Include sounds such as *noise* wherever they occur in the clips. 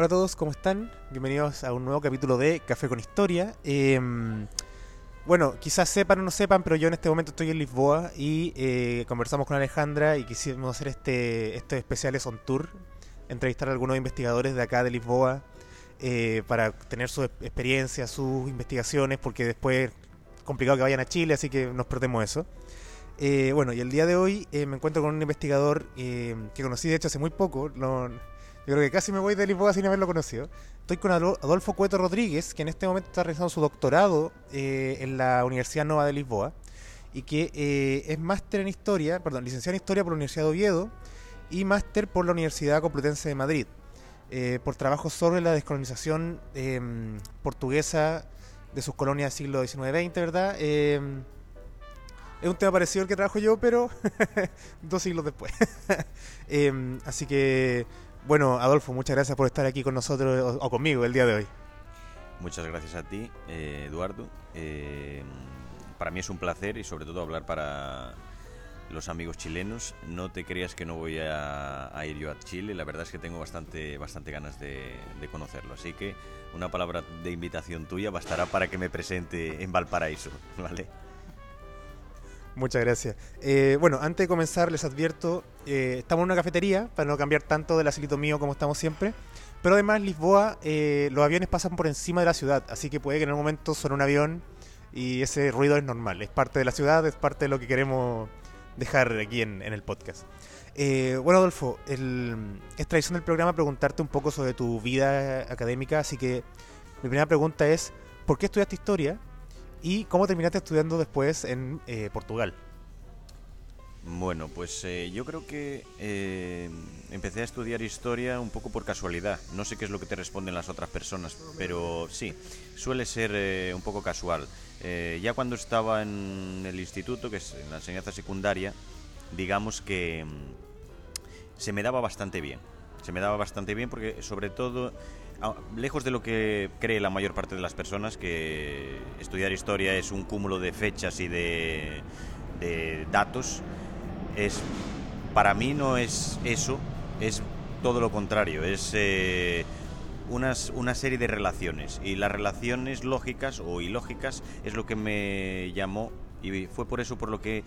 Hola a todos, ¿cómo están? Bienvenidos a un nuevo capítulo de Café con Historia. Eh, bueno, quizás sepan o no sepan, pero yo en este momento estoy en Lisboa y eh, conversamos con Alejandra y quisimos hacer este, estos especiales on tour, entrevistar a algunos investigadores de acá de Lisboa eh, para tener su experiencia, sus investigaciones, porque después es complicado que vayan a Chile, así que nos perdemos eso. Eh, bueno, y el día de hoy eh, me encuentro con un investigador eh, que conocí de hecho hace muy poco. lo- yo creo que casi me voy de Lisboa sin haberlo conocido. Estoy con Ado- Adolfo Cueto Rodríguez, que en este momento está realizando su doctorado eh, en la Universidad Nova de Lisboa y que eh, es máster en historia, perdón, licenciado en historia por la Universidad de Oviedo y máster por la Universidad Complutense de Madrid, eh, por trabajos sobre la descolonización eh, portuguesa de sus colonias del siglo XIX-XX, ¿verdad? Eh, es un tema parecido al que trabajo yo, pero *laughs* dos siglos después. *laughs* Eh, así que, bueno, Adolfo, muchas gracias por estar aquí con nosotros o, conmigo el día de hoy. Muchas gracias a ti, eh, Eduardo. Eh, para mí es un placer y sobre todo hablar para los amigos chilenos. No te creas que no voy a, a ir yo a Chile, la verdad es que tengo bastante, bastante ganas de, de conocerlo. Así que una palabra de invitación tuya bastará para que me presente en Valparaíso, *laughs* ¿vale? Muchas gracias. Eh, bueno, antes de comenzar, les advierto, eh, estamos en una cafetería, para no cambiar tanto del asilito mío como estamos siempre. Pero además, Lisboa, eh, los aviones pasan por encima de la ciudad, así que puede que en algún momento suene un avión y ese ruido es normal. Es parte de la ciudad, es parte de lo que queremos dejar aquí en, el podcast. Eh, bueno, Adolfo, el- es tradición del programa preguntarte un poco sobre tu vida académica, así que mi primera pregunta es, ¿por qué estudiaste historia? ¿Y cómo terminaste estudiando después en eh, Portugal? Bueno, pues eh, yo creo que eh, empecé a estudiar historia un poco por casualidad. No sé qué es lo que te responden las otras personas, pero sí, suele ser un poco casual. Ya cuando estaba en el instituto, que es en la enseñanza secundaria, digamos que mm, se me daba bastante bien. Se me daba bastante bien porque sobre todo, lejos de lo que cree la mayor parte de las personas, que estudiar historia es un cúmulo de fechas y de, de datos, es para mí no es eso, es todo lo contrario, es eh, unas, una serie de relaciones y las relaciones lógicas o ilógicas es lo que me llamó y fue por eso por lo que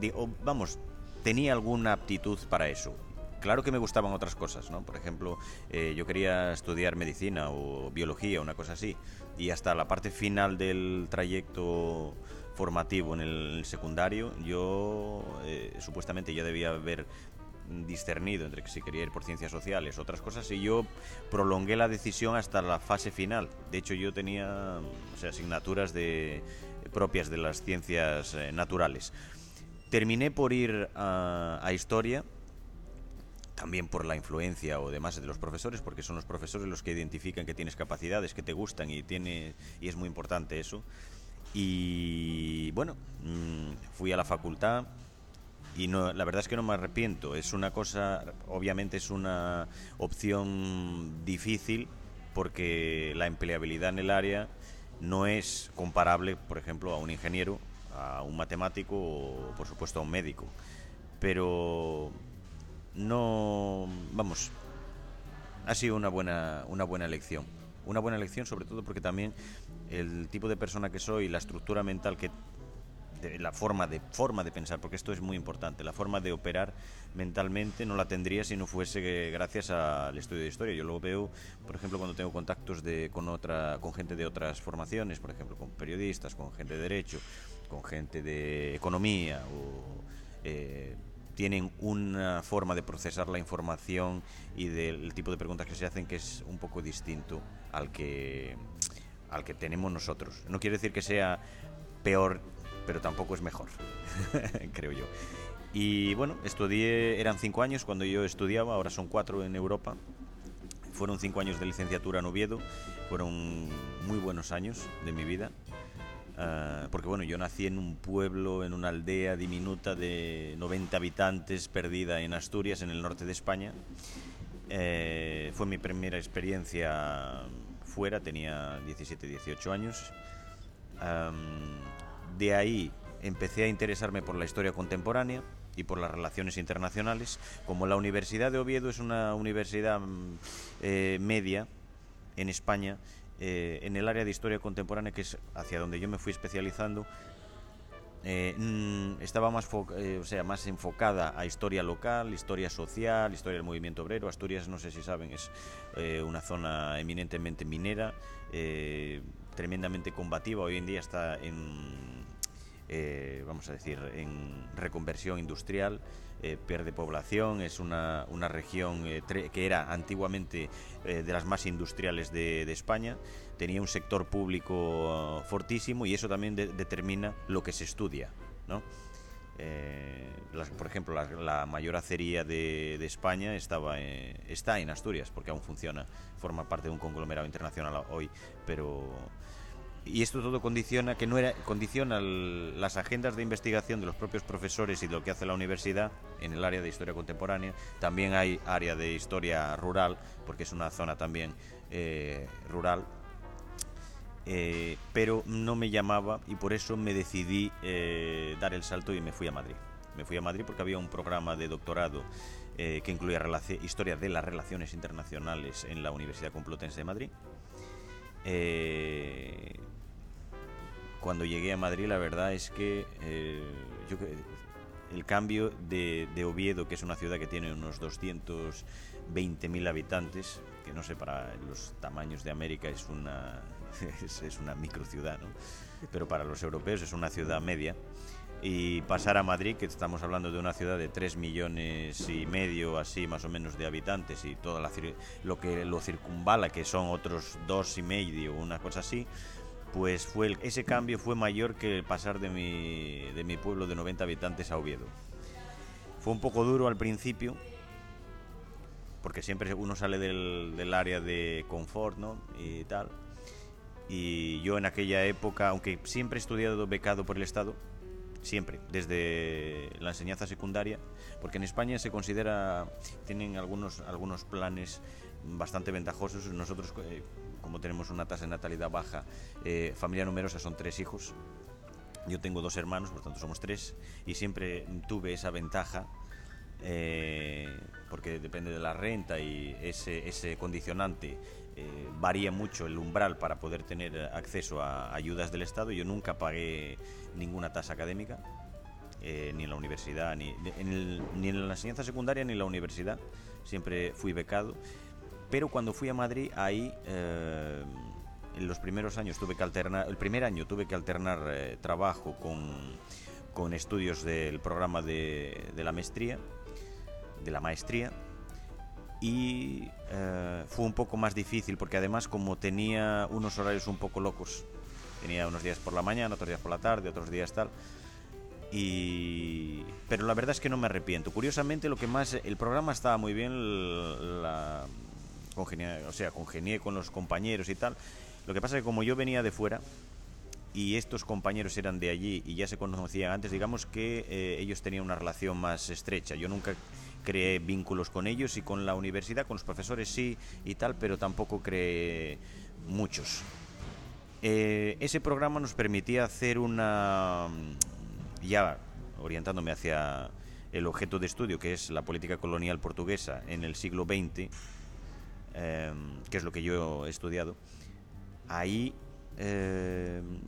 digo, vamos, tenía alguna aptitud para eso. Claro que me gustaban otras cosas, ¿no? Por ejemplo, eh, yo quería estudiar medicina o biología, una cosa así. Y hasta la parte final del trayecto formativo en el secundario, yo eh, supuestamente ya debía haber discernido entre que si quería ir por ciencias sociales, otras cosas, y yo prolongué la decisión hasta la fase final. De hecho, yo tenía asignaturas de, propias de las ciencias eh, naturales. Terminé por ir a historia, también por la influencia o demás de los profesores, porque son los profesores los que identifican que tienes capacidades, que te gustan y, tiene, y es muy importante eso. Y bueno, mm, fui a la facultad y no, la verdad es que no me arrepiento. Es una cosa, obviamente es una opción difícil porque la empleabilidad en el área no es comparable, por ejemplo, a un ingeniero, a un matemático o, por supuesto, a un médico. Pero no, vamos, ha sido una buena, una buena elección. Una buena elección sobre todo porque también el tipo de persona que soy, la estructura mental que de- la forma de forma de pensar, porque esto es muy importante, la forma de operar mentalmente no la tendría si no fuese gracias al estudio de historia. Yo lo veo, por ejemplo, cuando tengo contactos de, con otra, con gente de otras formaciones, por ejemplo, con periodistas, con gente de derecho, con gente de economía o eh, tienen una forma de procesar la información y del tipo de preguntas que se hacen que es un poco distinto al que al que tenemos nosotros. No quiere decir que sea peor, pero tampoco es mejor, *laughs* creo yo. Y bueno, estudié, eran cinco años cuando yo estudiaba, ahora son cuatro en Europa. Fueron cinco años de licenciatura en Oviedo, fueron muy buenos años de mi vida. Ah, porque bueno, yo nací en un pueblo, en una aldea diminuta de 90 habitantes, perdida en Asturias, en el norte de España. Eh, fue mi primera experiencia fuera, tenía 17, 18 años. de ahí empecé a interesarme por la historia contemporánea y por las relaciones internacionales. Como la Universidad de Oviedo es una universidad mm, eh, media en España, eh, en el área de historia contemporánea, que es hacia donde yo me fui especializando, eh, mm, estaba más, o sea, más enfocada a historia local, historia social, historia del movimiento obrero. Asturias, no sé si saben, es una zona eminentemente minera, tremendamente combativa. Hoy en día está en eh, vamos a decir, en reconversión industrial, eh, pierde población, es una, una región eh, que era antiguamente de las más industriales de, España, tenía un sector público fortísimo y eso también determina lo que se estudia. ¿no? por ejemplo, la, mayor acería de, de España estaba, está en Asturias, porque aún funciona, forma parte de un conglomerado internacional hoy, pero y esto todo condiciona que no era condiciona las agendas de investigación de los propios profesores y de lo que hace la universidad en el área de historia contemporánea. También hay área de historia rural porque es una zona también eh, rural. Eh, pero no me llamaba y por eso me decidí eh, dar el salto y me fui a Madrid. Me fui a Madrid porque había un programa de doctorado que incluía historia de las relaciones internacionales en la Universidad Complutense de Madrid eh, cuando llegué a Madrid, la verdad es que eh, el cambio de, Oviedo, que es una ciudad que tiene unos 220.000 habitantes, que no sé, para los tamaños de América es una, *laughs* es, una microciudad, ¿no? pero para los europeos es una ciudad media. Y pasar a Madrid, que estamos hablando de una ciudad de 3 millones y medio, así más o menos, de habitantes, y todo lo que lo circunvala, que son otros dos y medio, una cosa así, pues fue ese cambio fue mayor que pasar de mi, de mi pueblo de 90 habitantes a Oviedo. Fue un poco duro al principio, porque siempre uno sale del, del área de confort, ¿no? Y tal. Y yo en aquella época, aunque siempre he estudiado becado por el Estado, siempre, desde la enseñanza secundaria, porque en España se considera, tienen algunos, algunos planes bastante ventajosos. Nosotros, eh, como tenemos una tasa de natalidad baja, eh, familia numerosa son tres hijos. Yo tengo dos hermanos, por tanto somos tres, y siempre tuve esa ventaja eh, porque depende de la renta y ese, ese condicionante eh, varía mucho el umbral para poder tener acceso a ayudas del Estado. Yo nunca pagué ninguna tasa académica, ni en la universidad, ni en, la enseñanza secundaria, ni en la universidad. Siempre fui becado pero cuando fui a Madrid, ahí eh, en los primeros años tuve que alternar, el primer año tuve que alternar eh, trabajo con, con, estudios del programa de, la maestría, de la maestría, y eh, fue un poco más difícil porque además como tenía unos horarios un poco locos, tenía unos días por la mañana, otros días por la tarde, otros días tal, y pero la verdad es que no me arrepiento. Curiosamente, lo que más el programa estaba muy bien, la, o sea, congenié con los compañeros y tal. Lo que pasa es que como yo venía de fuera y estos compañeros eran de allí y ya se conocían antes, digamos que eh, ellos tenían una relación más estrecha. Yo nunca creé vínculos con ellos y con la universidad, con los profesores sí y tal, pero tampoco creé muchos. Eh, ese programa nos permitía hacer una, ya orientándome hacia el objeto de estudio, que es la política colonial portuguesa en el siglo XX, Em, que es lo que yo he estudiado, ahí, em,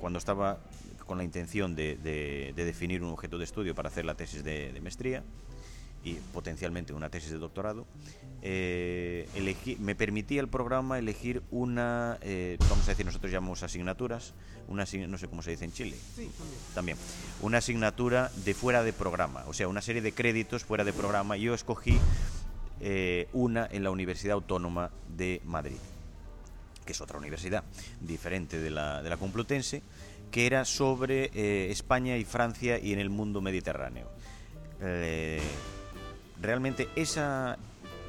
cuando estaba con la intención de, definir un objeto de estudio para hacer la tesis de, maestría y potencialmente una tesis de doctorado, eh, me permitía el programa elegir una, eh, vamos a decir, nosotros llamamos asignaturas, una, no sé cómo se dice en Chile, sí, también. también, una asignatura de fuera de programa, o sea, una serie de créditos fuera de programa. Yo escogí eh, una en la Universidad Autónoma de Madrid, que es otra universidad diferente de la, de la Complutense, que era sobre España y Francia y en el mundo mediterráneo. eh, realmente esa,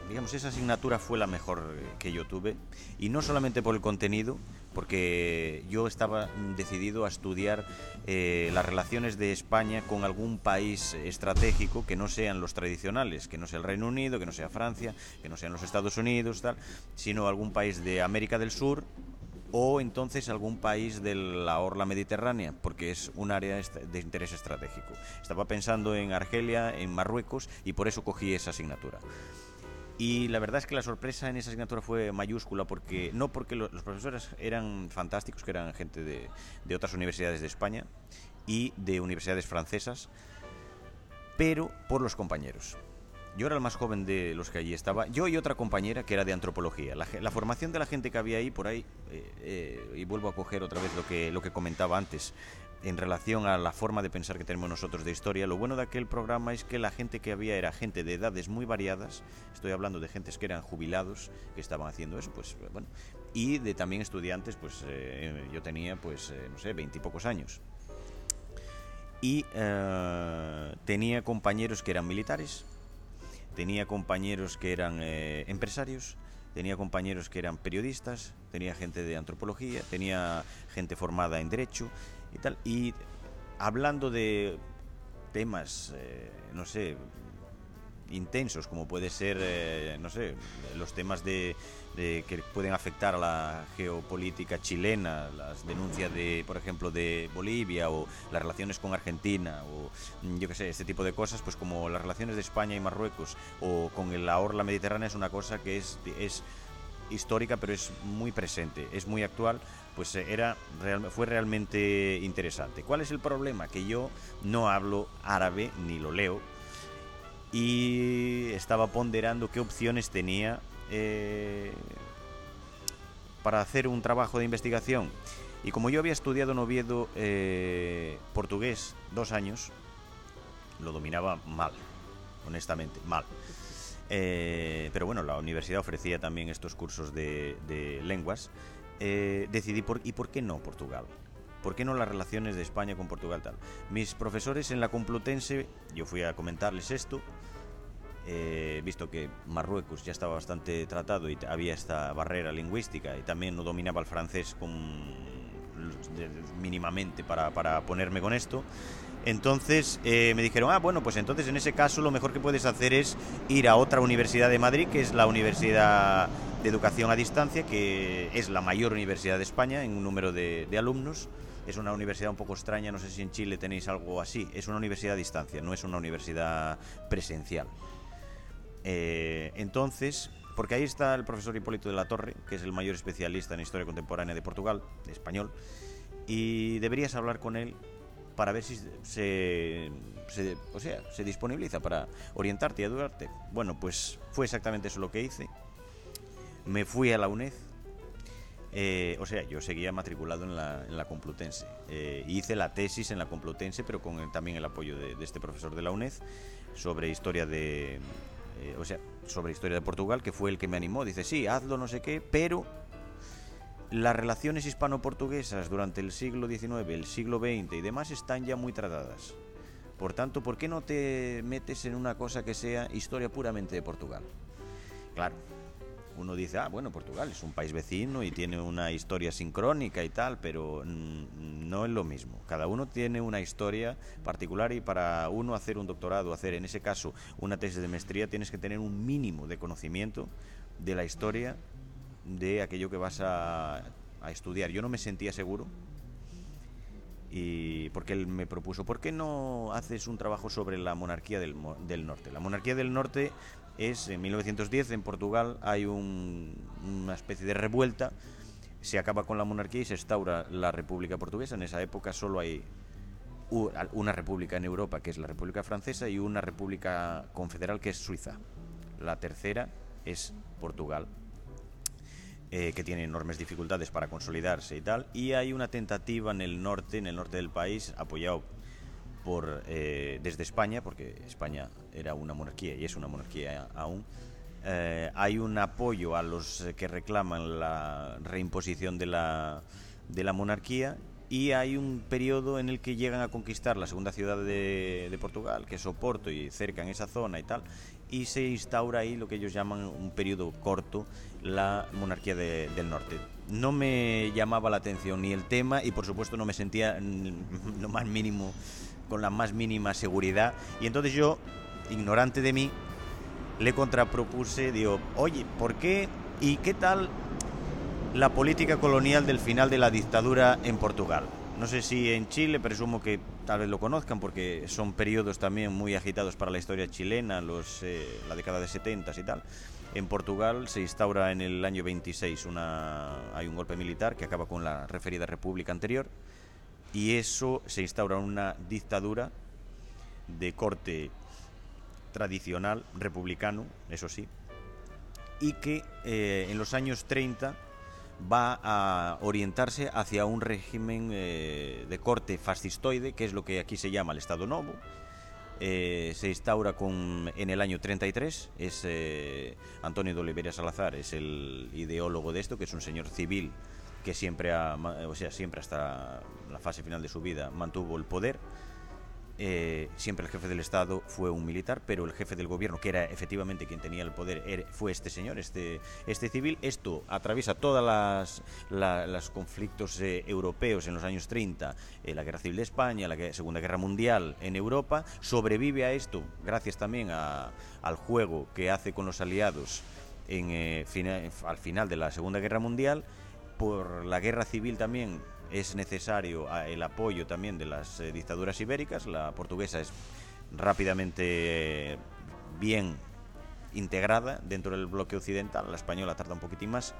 digamos, esa asignatura fue la mejor que yo tuve. Y no solamente por el contenido, porque yo estaba decidido a estudiar eh, las relaciones de España con algún país estratégico que no sean los tradicionales, que no sea el Reino Unido, que no sea Francia, que no sean los Estados Unidos, tal, sino algún país de América del Sur o entonces algún país de la orla mediterránea, porque es un área de interés estratégico. Estaba pensando en Argelia, en Marruecos, y por eso cogí esa asignatura. Y la verdad es que la sorpresa en esa asignatura fue mayúscula, porque no porque los profesores eran fantásticos, que eran gente de, de otras universidades de España y de universidades francesas, pero por los compañeros. Yo era el más joven de los que allí estaba. Yo y otra compañera que era de antropología. La, la formación de la gente que había ahí por ahí, eh, eh, y vuelvo a coger otra vez lo que, lo que comentaba antes, en relación a la forma de pensar que tenemos nosotros de historia, lo bueno de aquel programa es que la gente que había era gente de edades muy variadas. Estoy hablando de gentes que eran jubilados, que estaban haciendo eso, pues bueno. Y de también estudiantes, pues eh, yo tenía, pues, no sé, veintipocos años. Y tenía compañeros que eran militares, tenía compañeros que eran eh, empresarios, tenía compañeros que eran periodistas, tenía gente de antropología, tenía gente formada en derecho y tal. Y hablando de temas, eh, no sé, intensos, como puede ser, eh, no sé, los temas de, de que pueden afectar a la geopolítica chilena, las denuncias de, por ejemplo, de Bolivia o las relaciones con Argentina o mm, yo qué sé, este tipo de cosas, pues como las relaciones de España y Marruecos o con la orla mediterránea es una cosa que es, es histórica pero es muy presente, es muy actual, pues era fue realmente interesante. ¿Cuál es el problema? Que yo no hablo árabe ni lo leo y estaba ponderando qué opciones tenía eh, para hacer un trabajo de investigación. Y como yo había estudiado en Oviedo eh, portugués dos años, lo dominaba mal, honestamente, mal. Eh, pero bueno, la universidad ofrecía también estos cursos de, lenguas. Decidí, por, ¿y por qué no Portugal? ¿Por qué no las relaciones de España con Portugal tal? Mis profesores en la Complutense, yo fui a comentarles esto, eh, visto que Marruecos ya estaba bastante tratado y había esta barrera lingüística y también no dominaba el francés con, mínimamente para, para, ponerme con esto. Entonces eh, me dijeron, ah, bueno, pues entonces en ese caso lo mejor que puedes hacer es ir a otra universidad de Madrid, que es la Universidad de Educación a Distancia, que es la mayor universidad de España en un número de, de alumnos. Es una universidad un poco extraña, no sé si en Chile tenéis algo así. Es una universidad a distancia, no es una universidad presencial. Eh, entonces, porque ahí está el profesor Hipólito de la Torre, que es el mayor especialista en historia contemporánea de Portugal, español, y deberías hablar con él para ver si se, o sea, se disponibiliza para orientarte y ayudarte. Bueno, pues fue exactamente eso lo que hice. Me fui a la UNED. Eh, o sea, yo seguía matriculado en la, en la Complutense. Eh, hice la tesis en la Complutense, pero con también el apoyo de, este profesor de la UNED sobre historia de, eh, o sea, sobre historia de Portugal, que fue el que me animó. Dice, sí, hazlo, no sé qué, pero las relaciones hispano-portuguesas durante el siglo XIX, el siglo XX y demás están ya muy tratadas. Por tanto, ¿por qué no te metes en una cosa que sea historia puramente de Portugal? Claro, uno dice, ah, bueno, Portugal es un país vecino y tiene una historia sincrónica y tal, pero no es lo mismo. Cada uno tiene una historia particular y para uno hacer un doctorado, hacer en ese caso una tesis de maestría, tienes que tener un mínimo de conocimiento de la historia de aquello que vas a, a estudiar. Yo no me sentía seguro y porque él me propuso, ¿por qué no haces un trabajo sobre la monarquía del, del norte? La monarquía del norte es en 1910 en Portugal hay un, una especie de revuelta, se acaba con la monarquía y se instaura la República Portuguesa. En esa época solo hay una república en Europa, que es la República Francesa, y una república confederal, que es Suiza. La tercera es Portugal, eh, que tiene enormes dificultades para consolidarse y tal. Y hay una tentativa en el norte, en el norte del país, apoyado por, eh, desde España, porque España era una monarquía y es una monarquía aún, eh, hay un apoyo a los que reclaman la reimposición de la, de la monarquía y hay un periodo en el que llegan a conquistar la segunda ciudad de, de Portugal, que es Oporto, y cerca en esa zona y tal, y se instaura ahí lo que ellos llaman un periodo corto, la monarquía de- del norte. No me llamaba la atención ni el tema y por supuesto no me sentía lo más mínimo, con la más mínima seguridad. Y entonces yo, ignorante de mí, le contrapropuse, digo, oye, ¿por qué y qué tal la política colonial del final de la dictadura en Portugal? No sé si en Chile, presumo que tal vez lo conozcan porque son periodos también muy agitados para la historia chilena, los, eh, la década de 70 y tal. En Portugal se instaura en el año 26 una, hay un golpe militar que acaba con la referida república anterior y eso se instaura una dictadura de corte tradicional, republicano, eso sí, y que eh, en los años 30 va a orientarse hacia un régimen eh, de corte fascistoide, que es lo que aquí se llama el Estado Novo. Eh, se instaura con, en el año 33, es eh, Antonio de Oliveira Salazar, es el ideólogo de esto, que es un señor civil que siempre, ha, o sea, siempre hasta la fase final de su vida mantuvo el poder. Eh, siempre el jefe del Estado fue un militar, pero el jefe del gobierno, que era efectivamente quien tenía el poder, fue este señor, este, este civil. Esto atraviesa todos las, la- los conflictos eh, europeos en los años 30, eh, la Guerra Civil de España, la Segunda Guerra Mundial en Europa. Sobrevive a esto gracias también a- al juego que hace con los aliados en, eh, al final de la Segunda Guerra Mundial. Por la guerra civil también es necesario ah, el apoyo también de las eh, dictaduras ibéricas. La portuguesa es rápidamente eh, bien integrada dentro del bloque occidental, la española tarda un poquitín más.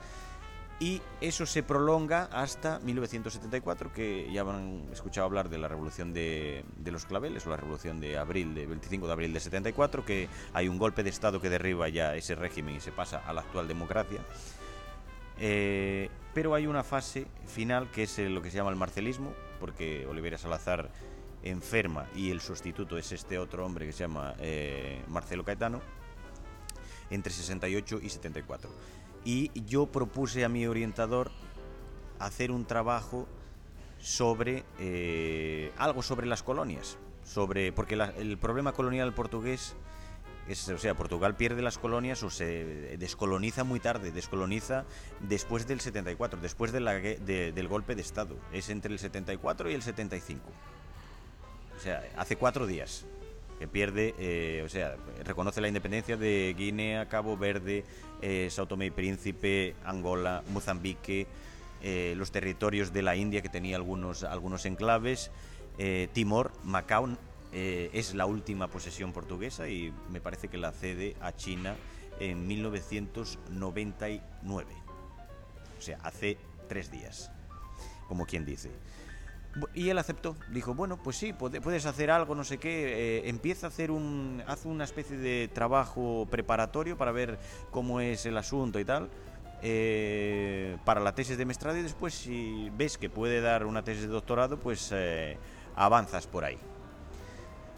Y eso se prolonga hasta 1974, que ya han escuchado hablar de la revolución de, de los claveles, o la revolución de abril, de 25 de abril de 74, que hay un golpe de Estado que derriba ya ese régimen y se pasa a la actual democracia. Eh, pero hay una fase final que es lo que se llama el marcelismo, porque Oliveira Salazar enferma y el sustituto es este otro hombre que se llama eh, Marcelo Caetano, entre 68 y 74. Y yo propuse a mi orientador hacer un trabajo sobre eh, algo sobre las colonias, sobre porque la- el problema colonial portugués o sea, Portugal pierde las colonias o se descoloniza muy tarde, descoloniza después del 74, después del golpe de Estado. Es entre el 74 y el 75. O sea, hace cuatro días que pierde, eh, o sea, reconoce la independencia de Guinea, Cabo Verde, eh, Sao Tomé y Príncipe, Angola, Mozambique, eh, los territorios de la India que tenía algunos, algunos enclaves, eh, Timor, Macao eh, es la última posesión portuguesa y me parece que la cede a China en 1999. O sea, hace tres días, como quien dice. Y él aceptó, dijo, bueno, pues sí, puede- puedes hacer algo, no sé qué, eh, empieza a hacer un, haz una especie de trabajo preparatorio para ver cómo es el asunto y tal, eh, para la tesis de maestrado y después si ves que puede dar una tesis de doctorado, pues avanzas por ahí.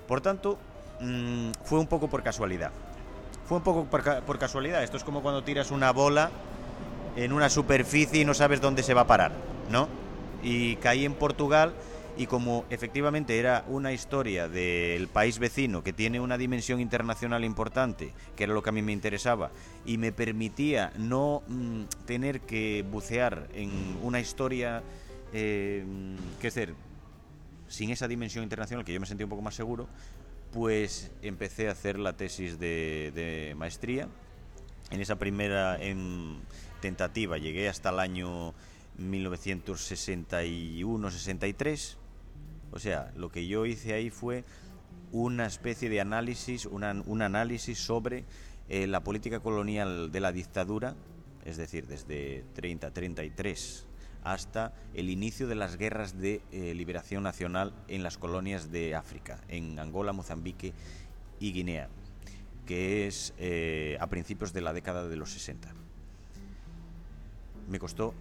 Por tanto, mm, fue un poco por casualidad. Fue un poco por, ca- por casualidad. Esto es como cuando tiras una bola en una superficie y no sabes dónde se va a parar, ¿no? Y caí en Portugal y como efectivamente era una historia del país vecino que tiene una dimensión internacional importante, que era lo que a mí me interesaba, y me permitía no mm, tener que bucear en una historia, eh, decir, sin esa dimensión internacional que yo me sentía un poco más seguro, pues empecé a hacer la tesis de, de maestría. En esa primera em, tentativa llegué hasta el año 1961-63. O sea, lo que yo hice ahí fue una especie de análisis, una- un análisis sobre eh, la política colonial de la dictadura, es decir, desde 30-33 hasta el inicio de las guerras de eh, liberación nacional en las colonias de África, en Angola, Mozambique y Guinea, que es eh, a principios de la década de los 60. Me costó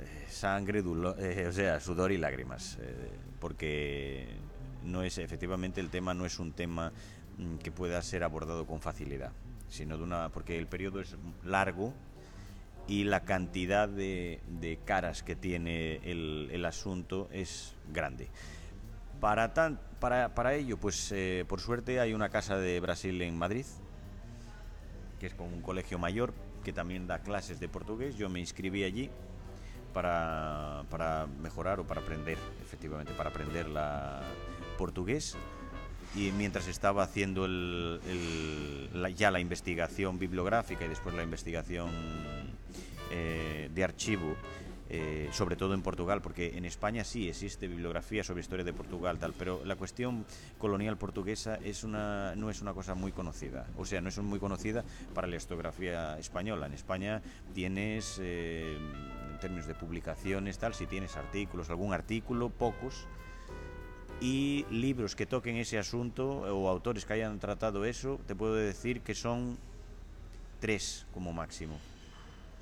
eh, sangre, *laughs* o sea, sudor y lágrimas, porque no es efectivamente el tema no es un tema mm, que pueda ser abordado con facilidad, sino de una porque el periodo es largo y la cantidad de, caras que tiene el, asunto es grande. Para, tan, para, ello, pues eh, por suerte hay una casa de Brasil en Madrid, que es como un colegio mayor, que también da clases de portugués. Yo me inscribí allí para, para mejorar o para aprender, efectivamente, para aprender la portugués. Y mientras estaba haciendo el, el- la- ya la investigación bibliográfica y después la investigación eh, de archivo, eh, sobre todo en Portugal, porque en España sí existe bibliografía sobre historia de Portugal, tal, pero la cuestión colonial portuguesa es una, no es una cosa muy conocida, o sea, no es muy conocida para la historiografía española. En España tienes, eh, en términos de publicaciones, tal, si tienes artículos, algún artículo, pocos, y libros que toquen ese asunto o autores que hayan tratado eso, te puedo decir que son tres como máximo.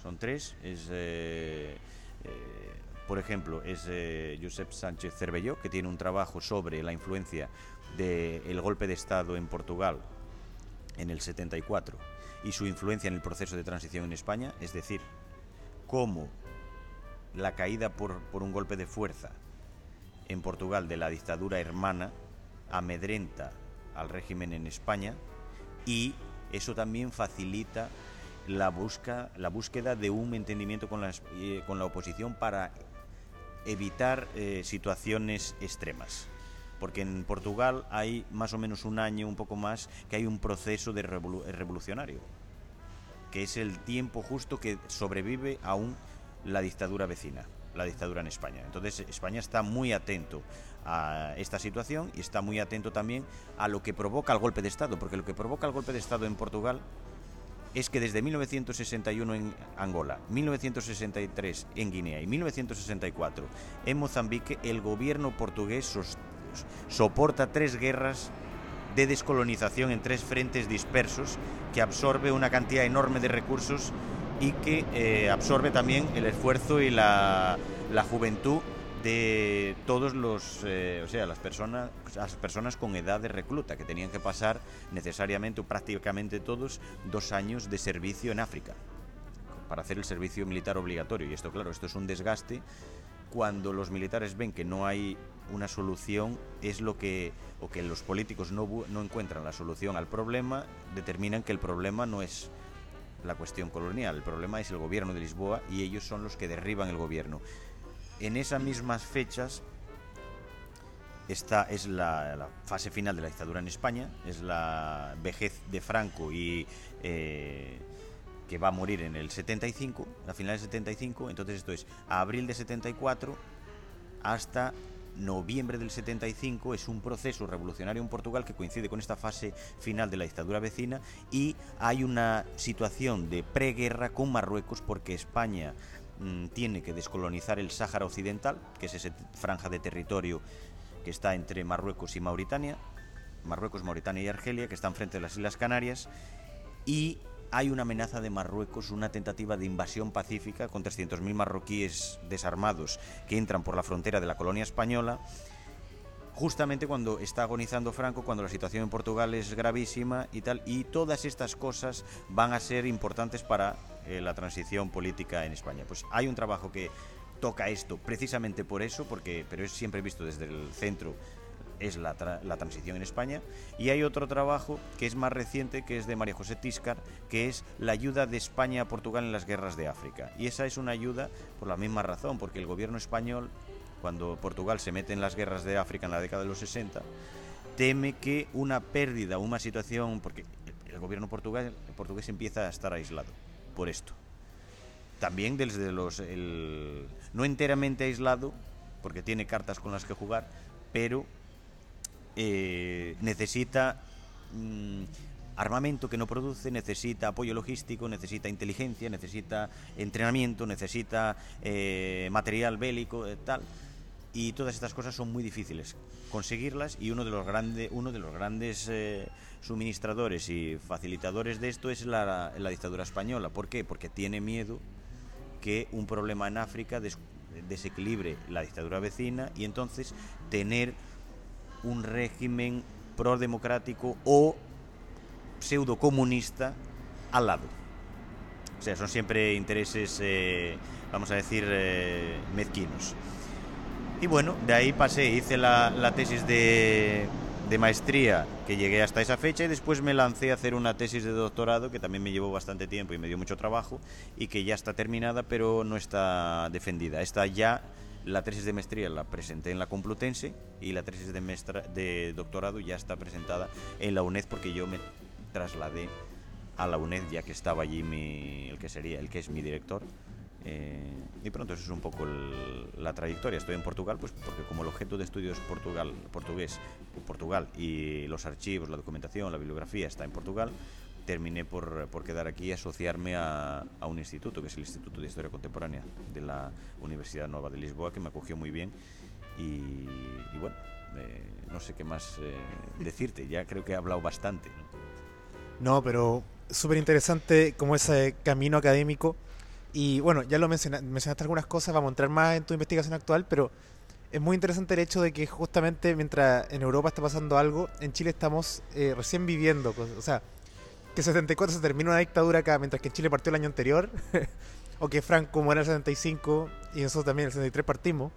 Son tres. Es, eh, eh, por ejemplo, es eh, Josep Sánchez Cervelló, que tiene un trabajo sobre la influencia del golpe de Estado en Portugal en el 74 y su influencia en el proceso de transición en España, es decir, cómo la caída por, por un golpe de fuerza en Portugal de la dictadura hermana amedrenta al régimen en España y eso también facilita la, busca, la búsqueda de un entendimiento con, las- eh, con la oposición para evitar eh, situaciones extremas. Porque en Portugal hay más o menos un año, un poco más, que hay un proceso de revolu- revolucionario, que es el tiempo justo que sobrevive aún la dictadura vecina, la dictadura en España. Entonces España está muy atento a esta situación y está muy atento también a lo que provoca el golpe de Estado, porque lo que provoca el golpe de Estado en Portugal es que desde 1961 en Angola, 1963 en Guinea y 1964 en Mozambique, el gobierno portugués soporta tres guerras de descolonización en tres frentes dispersos que absorbe una cantidad enorme de recursos y que eh, absorbe también el esfuerzo y la, la juventud de todos los, eh, o sea, las personas, las personas con edad de recluta que tenían que pasar necesariamente o prácticamente todos dos años de servicio en África para hacer el servicio militar obligatorio. Y esto, claro, esto es un desgaste. Cuando los militares ven que no hay una solución, es lo que, o que los políticos no, no encuentran la solución al problema, determinan que el problema no es la cuestión colonial, el problema es el gobierno de Lisboa y ellos son los que derriban el gobierno. En esas mismas fechas, esta es la, fase final de la dictadura en España, es la vejez de Franco y eh, que va a morir en el 75, a finales del 75, entonces esto es a abril de 74 hasta noviembre del 75 es un proceso revolucionario en Portugal que coincide con esta fase final de la dictadura vecina y hay una situación de preguerra con Marruecos porque España mm, tiene que descolonizar el Sáhara Occidental, que es esa franja de territorio que está entre Marruecos y Mauritania, Marruecos, Mauritania y Argelia, que están frente a las Islas Canarias, y hay una amenaza de Marruecos, una tentativa de invasión pacífica con 300.000 marroquíes desarmados que entran por la frontera de la colonia española, justamente cuando está agonizando Franco, cuando la situación en Portugal es gravísima y tal, y todas estas cosas van a ser importantes para eh, la transición política en España. Pues hay un trabajo que toca esto precisamente por eso, porque, pero es siempre visto desde el centro es la, tra- la transición en España. Y hay otro trabajo que es más reciente, que es de María José Tiscar, que es la ayuda de España a Portugal en las guerras de África. Y esa es una ayuda por la misma razón, porque el gobierno español, cuando Portugal se mete en las guerras de África en la década de los 60, teme que una pérdida, una situación, porque el- el gobierno portugués, portugués empieza a estar aislado por esto. También desde los... el- no enteramente aislado, porque tiene cartas con las que jugar, pero eh, necesita mm, armamento que no produce, necesita apoyo logístico, necesita inteligencia, necesita entrenamiento, necesita eh, material bélico, eh, tal. Y todas estas cosas son muy difíciles conseguirlas y uno de los, grande, uno de los grandes eh, suministradores y facilitadores de esto es la, la dictadura española. ¿Por qué? Porque tiene miedo que un problema en África des- desequilibre la dictadura vecina y entonces tener un régimen prodemocrático o pseudocomunista al lado. sea, son siempre intereses, eh, vamos a decir, eh, mezquinos. Y bueno, de ahí pasé, hice la, la tesis de, de maestría que llegué hasta esa fecha y después me lancé a hacer una tesis de doctorado que también me llevó bastante tiempo y me dio mucho trabajo y que ya está terminada pero no está defendida. Está ya la tesis de maestría la presenté en la Complutense y la tesis de, de doctorado ya está presentada en la UNED porque yo me trasladé a la UNED ya que estaba allí mi, el que sería el que es mi director eh, y pronto eso es un poco la trayectoria. Estoy en Portugal, pues porque como el objeto de estudio es Portugal, portugués, Portugal y los archivos, la documentación, la bibliografía está en Portugal, terminé por, por quedar aquí y asociarme a, a, un instituto, que es el Instituto de Historia Contemporánea de la Universidad Nueva de Lisboa, que me acogió muy bien. Y, bueno, eh, no sé qué más eh, decirte, ya creo que he hablado bastante. No, no pero súper interesante como ese camino académico y bueno, ya lo mencionaste, mencionaste algunas cosas, vamos a entrar más en tu investigación actual, pero es muy interesante el hecho de que justamente mientras en Europa está pasando algo, en Chile estamos eh, recién viviendo. O sea, que 74 se termina una dictadura acá, mientras que en Chile partió el año anterior, *laughs* o que Franco muere en el 75 y nosotros también en el 73 partimos.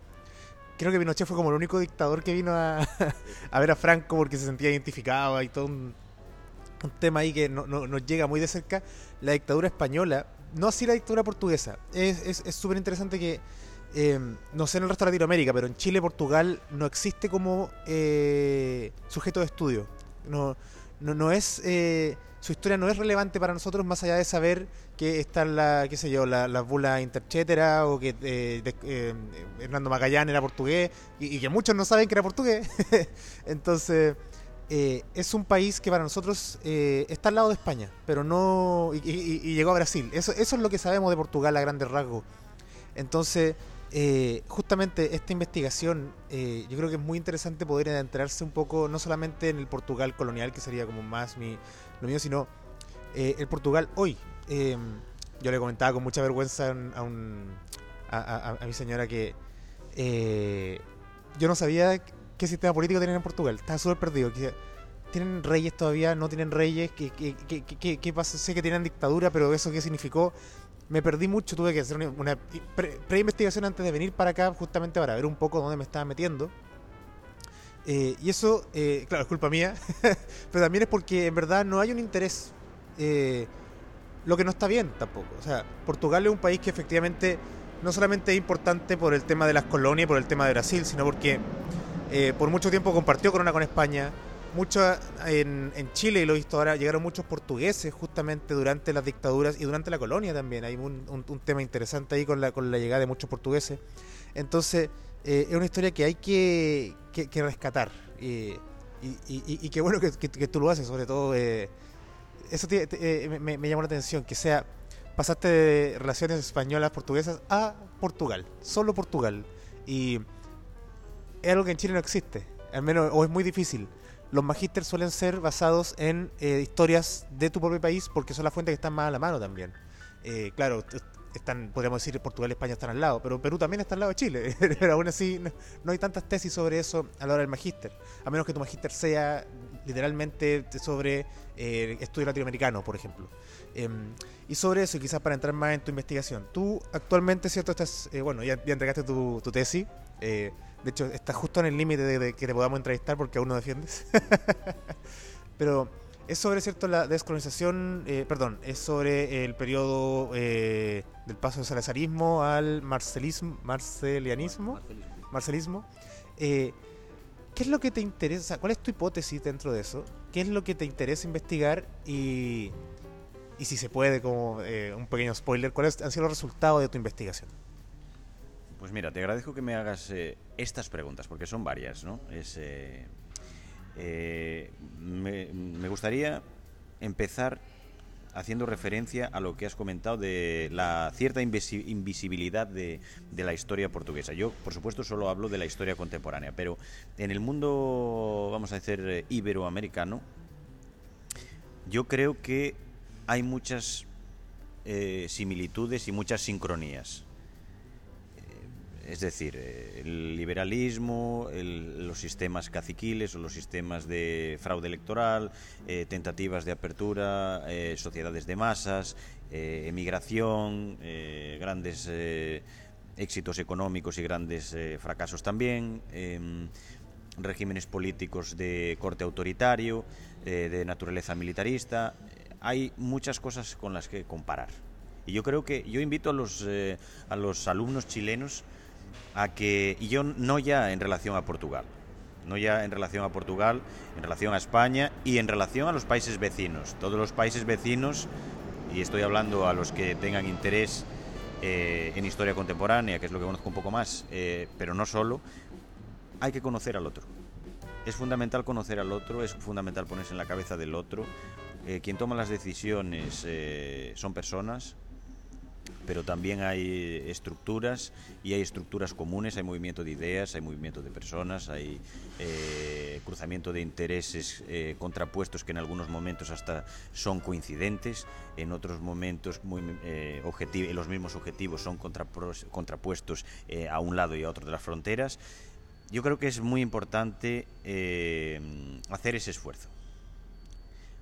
Creo que Pinochet fue como el único dictador que vino a, *laughs* a ver a Franco porque se sentía identificado y todo un, tema ahí que no, no, nos llega muy de cerca. La dictadura española no así la dictadura portuguesa. Es súper es, interesante que, em, no sé en el resto de Latinoamérica, pero en Chile, Portugal no existe como eh, sujeto de estudio. No, no, no es... Eh, su historia no es relevante para nosotros más allá de saber que está la, qué sé yo, la, la bula interchetera o que eh, Hernando Magallanes era portugués y, y, que muchos no saben que era portugués. *laughs* Entonces, eh, es un país que para nosotros eh, está al lado de España, pero no. Y, llegó a Brasil. Eso, eso es lo que sabemos de Portugal a grandes rasgos. Entonces, eh, justamente esta investigación, yo creo que es muy interesante poder adentrarse un poco, no solamente en el Portugal colonial, que sería como más mi, lo mío, sino el Portugal hoy. yo le comentaba con mucha vergüenza a, mi señora que yo no sabía qué sistema político tienen en Portugal. Estaba súper perdido. ¿Tienen reyes todavía? ¿No tienen reyes? ¿Qué, qué, pasa? Sé que tienen dictadura, pero ¿eso qué significó? Me perdí mucho, tuve que hacer una, pre-investigación antes de venir para acá, justamente para ver un poco dónde me estaba metiendo. Eh, y eso, eh, claro, es culpa mía, *laughs* pero también es porque en verdad no hay un interés, eh, lo que no está bien tampoco. O sea, Portugal es un país que efectivamente no solamente es importante por el tema de las colonias, por el tema de Brasil, sino porque eh, por mucho tiempo compartió corona con España. Mucho en, Chile, y lo he visto ahora, llegaron muchos portugueses justamente durante las dictaduras y durante la colonia también. Hay un, tema interesante ahí con la, con la llegada de muchos portugueses. Entonces, eh, es una historia que hay que, rescatar. y, y, qué bueno que, tú lo haces, sobre todo. Eh, eso me, me, la atención, que sea, pasaste de relaciones españolas portuguesas a Portugal, solo Portugal. Y es algo que en Chile no existe, al menos, o es muy difícil. Los magísteres suelen ser basados en eh, historias de tu propio país porque son las fuentes que están más a la mano también. Eh, claro, están, podríamos decir, Portugal y España están al lado, pero Perú también está al lado de Chile. *laughs* pero aún así no, hay tantas tesis sobre eso a la hora del magíster, a menos que tu magíster sea literalmente sobre eh, estudio latinoamericano, por ejemplo. Em, y sobre eso, quizás para entrar más en tu investigación, tú actualmente, ¿cierto? Estás, bueno, ya, entregaste tu, tu tesis. De hecho, está justo en el límite de, que te podamos entrevistar porque aún no defiendes. *laughs* Pero es sobre, ¿cierto?, la descolonización, eh, perdón, es sobre el periodo eh, del paso del salazarismo al marcelismo, marcelianismo, marcelismo. Eh, ¿Qué es lo que te interesa? ¿Cuál es tu hipótesis dentro de eso? ¿Qué es lo que te interesa investigar? Y, y si se puede, como un pequeño spoiler, ¿cuáles han sido los resultados de tu investigación? Pues mira, te agradezco que me hagas eh, estas preguntas, porque son varias, ¿no? Es, eh, eh, me, gustaría empezar haciendo referencia a lo que has comentado de la cierta invisibilidad de, de, la historia portuguesa. Yo, por supuesto, solo hablo de la historia contemporánea, pero en el mundo, vamos a decir, iberoamericano, yo creo que hay muchas similitudes y muchas sincronías. Es decir, eh, el liberalismo, el- los sistemas caciquiles o los sistemas de fraude electoral, eh, tentativas de apertura, eh, sociedades de masas, emigración, grandes éxitos económicos y grandes fracasos también, em, regímenes políticos de corte autoritario, de naturaleza militarista. Hay muchas cosas con las que comparar. Y yo creo que yo invito a los, a los alumnos chilenos a que, y yo no ya en relación a Portugal, no ya en relación a Portugal, en relación a España y en relación a los países vecinos. Todos los países vecinos, y estoy hablando a los que tengan interés eh, en historia contemporánea, que es lo que conozco un poco más, eh, pero no solo, hay que conocer al otro. Es fundamental conocer al otro, es fundamental ponerse en la cabeza del otro. Eh, quien toma las decisiones son personas, pero también hay estructuras y hay estructuras comunes, hay movimiento de ideas, hay movimiento de personas, hay eh, cruzamiento de intereses eh, contrapuestos que en algunos momentos hasta son coincidentes, en otros momentos muy, eh, objeti- los mismos objetivos son contrapuestos eh, a un lado y a otro de las fronteras. Yo creo que es muy importante eh, hacer ese esfuerzo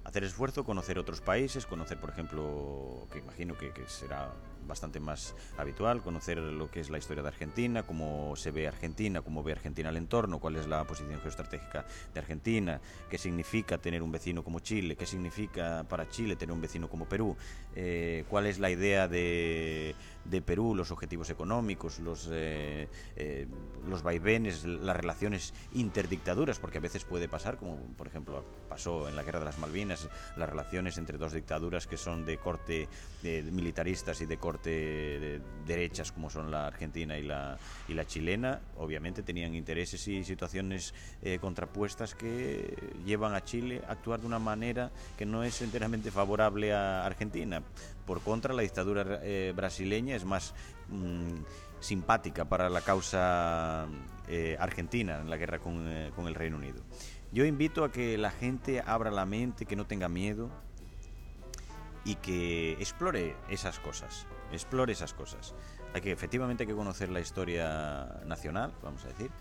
hacer esfuerzo, conocer otros países, conocer, por ejemplo, que imagino que, que será bastante más habitual, conocer lo que es la historia de Argentina, cómo se ve Argentina, cómo ve Argentina el entorno, cuál es la posición geoestratégica de Argentina, qué significa tener un vecino como Chile, qué significa para Chile tener un vecino como Perú, eh, cuál es la idea de, de Perú, los objetivos económicos, los, eh, eh, los vaivenes, las relaciones interdictaduras, porque a veces puede pasar, como por ejemplo pasó en la Guerra de las Malvinas, las relaciones entre dos dictaduras que son de corte militaristas y de corte de derechas, como son la argentina y la, y la chilena, obviamente tenían intereses y situaciones eh, contrapuestas que llevan a Chile a actuar de una manera que no es enteramente favorable a Argentina. Por contra, la dictadura eh, brasileña es más mm, simpática para la causa eh, argentina en la guerra con, con el Reino Unido. Yo invito a que la gente abra la mente, que no tenga miedo y que explore esas cosas, explore esas cosas. Hay que efectivamente hay que conocer la historia nacional, vamos a decir,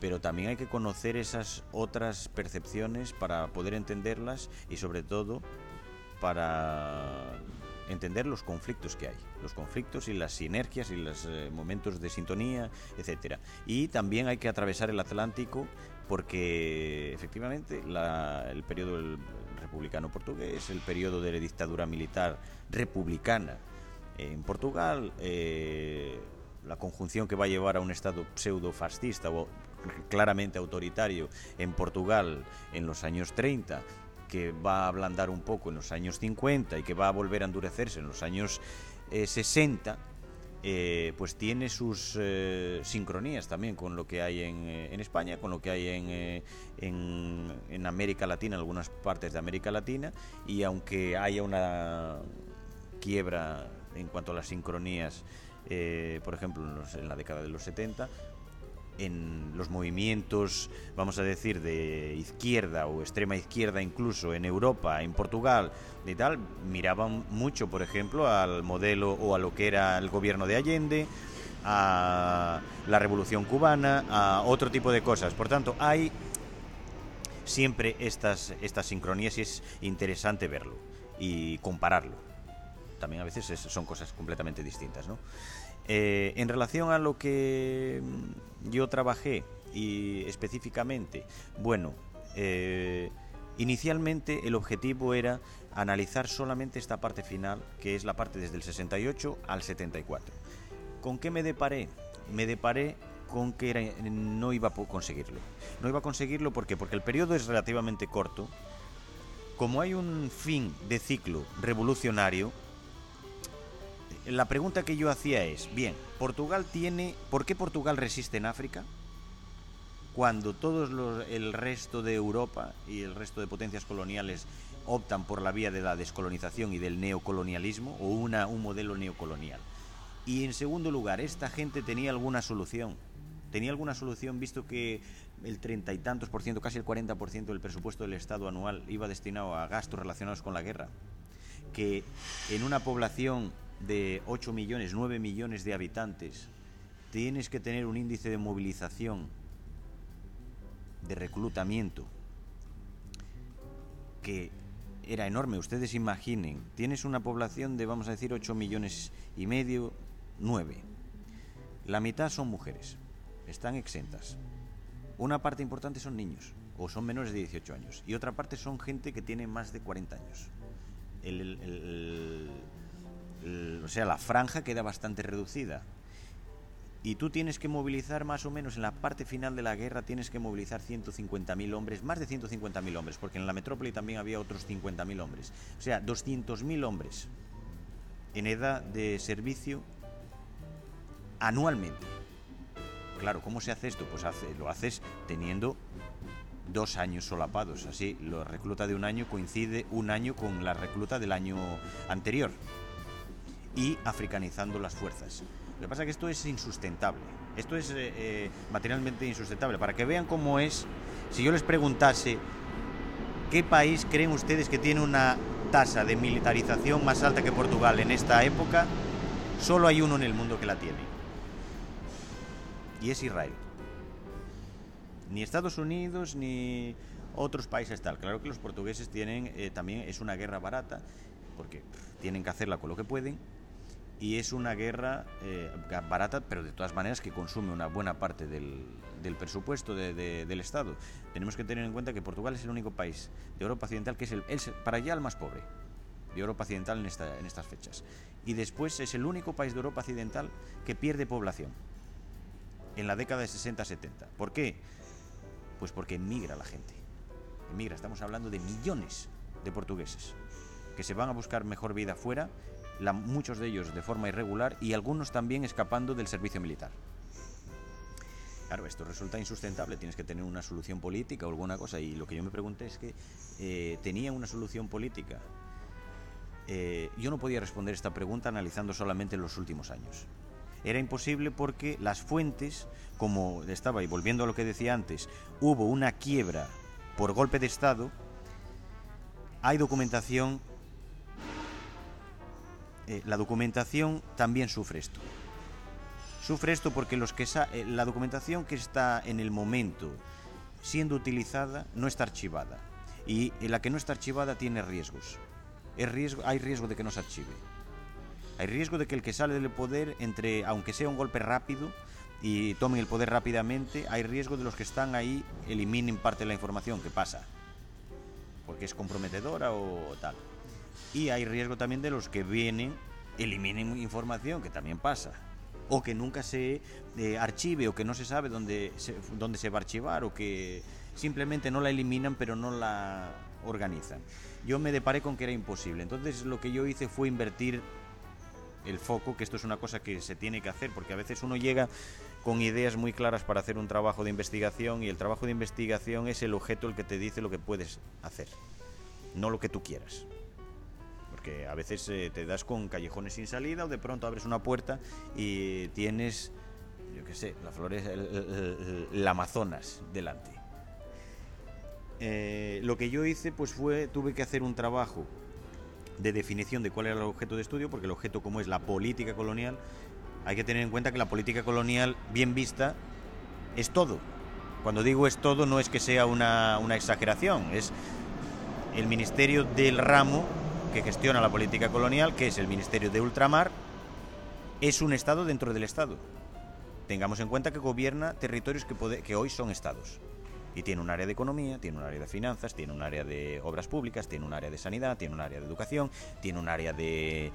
pero también hay que conocer esas otras percepciones para poder entenderlas y sobre todo para entender los conflictos que hay, los conflictos y las sinergias y los eh, momentos de sintonía, etcétera. Y también hay que atravesar el Atlántico porque efectivamente el periodo republicano portugués, el periodo de la dictadura militar republicana en Portugal, eh, la conjunción que va a llevar a un Estado pseudo-fascista o claramente autoritario en Portugal en los años 30, que va a ablandar un poco en los años 50 y que va a volver a endurecerse en los años eh, 60, eh, pues tiene sus eh, sincronías también con lo que hay en, eh, España, con lo que hay en, en, América Latina, algunas partes de América Latina, y aunque haya una quiebra en cuanto a las sincronías, eh, por ejemplo, en, los- en la década de los 70, en los movimientos, vamos a decir, de izquierda o extrema izquierda incluso en Europa, en Portugal y tal, miraban mucho, por ejemplo, al modelo o a lo que era el gobierno de Allende, a la revolución cubana, a otro tipo de cosas. Por tanto, hay siempre estas, estas sincronías y es interesante verlo y compararlo. También a veces es- son cosas completamente distintas, ¿no? Eh, en relación a lo que mm, yo trabajé y específicamente, bueno, eh, inicialmente el objetivo era analizar solamente esta parte final, que es la parte desde el 68 al 74. ¿Con qué me deparé? Me deparé con que no iba a conseguirlo. No iba a conseguirlo porque el periodo es relativamente corto. Como hay un fin de ciclo revolucionario, la pregunta que yo hacía es, bien, Portugal tiene, ¿por qué Portugal resiste en África? Cuando todos los, el resto de Europa y el resto de potencias coloniales optan por la vía de la descolonización y del neocolonialismo o un modelo neocolonial. Y en segundo lugar, esta gente tenía alguna solución. Tenía alguna solución visto que el treinta y tantos por ciento, casi el 40% del presupuesto del Estado anual iba destinado a gastos relacionados con la guerra. Que en una población de 8 millones, 9 millones de habitantes, tienes que tener un índice de movilización, de reclutamiento, que era enorme. Ustedes imaginen, tienes una población de, vamos a decir, 8 millones y medio, 9. La mitad son mujeres, están exentas. Una parte importante son niños, o son menores de 18 años, y otra parte son gente que tiene más de 40 años. El- o sea, la franja queda bastante reducida. Y tú tienes que movilizar más o menos en la parte final de la guerra, tienes que movilizar 150.000 hombres, más de 150.000 hombres, porque en la metrópoli también había otros 50.000 hombres. O sea, 200.000 hombres en edad de servicio anualmente. Claro, ¿cómo se hace esto? Pues lo haces teniendo dos años solapados. Así, la recluta de un año coincide un año con la recluta del año anterior. Y africanizando las fuerzas. Lo que pasa es que esto es insustentable. Esto es eh, eh, materialmente insustentable. Para que vean cómo es, si yo les preguntase qué país creen ustedes que tiene una tasa de militarización más alta que Portugal en esta época, solo hay uno en el mundo que la tiene. Y es Israel ni Estados Unidos ni otros países tal. Claro que los portugueses tienen eh, también es una guerra barata porque tienen que hacerla con lo que pueden y es una guerra eh, barata, pero de todas maneras que consume una buena parte del, presupuesto de- de- del Estado. Tenemos que tener en cuenta que Portugal es el único país de Europa Occidental que es el, para allá el más pobre de Europa Occidental en, en estas fechas. Y después es el único país de Europa Occidental que pierde población en la década de 60-70. ¿Por qué? Pues porque emigra la gente. Emigra, estamos hablando de millones de portugueses que se van a buscar mejor vida fuera, muchos de ellos de forma irregular y algunos también escapando del servicio militar. Claro, esto resulta insustentable, tienes que tener una solución política o alguna cosa. Y lo que yo me pregunté es que eh, tenía una solución política. Eh, yo no podía responder esta pregunta analizando solamente los últimos años. Era imposible porque las fuentes, como estaba, y volviendo a lo que decía antes, hubo una quiebra por golpe de Estado, hay documentación, eh, la documentación también sufre esto. Sufre esto porque los que eh, la documentación que está en el momento siendo utilizada no está archivada. Y la que no está archivada tiene riesgos. Es riesgo, hay riesgo de que no se archive. Hay riesgo de que el que sale del poder, entre, aunque sea un golpe rápido y tomen el poder rápidamente, hay riesgo de los que están ahí eliminen parte de la información que pasa, porque es comprometedora o tal. Y hay riesgo también de los que vienen, eliminen información que también pasa, o que nunca se eh, archive, o que no se sabe dónde se, dónde se va a archivar, o que simplemente no la eliminan pero no la organizan. Yo me deparé con que era imposible, entonces lo que yo hice fue invertir el foco, que esto es una cosa que se tiene que hacer, porque a veces uno llega con ideas muy claras para hacer un trabajo de investigación y el trabajo de investigación es el objeto el que te dice lo que puedes hacer, no lo que tú quieras. Porque a veces eh, te das con callejones sin salida o de pronto abres una puerta y tienes, yo qué sé, la flores, el, Amazonas delante. Eh, lo que yo hice pues fue, tuve que hacer un trabajo de definición de cuál era el objeto de estudio, porque el objeto como es la política colonial, hay que tener en cuenta que la política colonial bien vista es todo. Cuando digo es todo no es que sea una, una exageración, es el ministerio del ramo que gestiona la política colonial, que es el ministerio de ultramar, es un estado dentro del estado. Tengamos en cuenta que gobierna territorios que, hoy son estados. Y tiene un área de economía, tiene un área de finanzas, tiene un área de obras públicas, tiene un área de sanidad, tiene un área de educación, tiene un área de,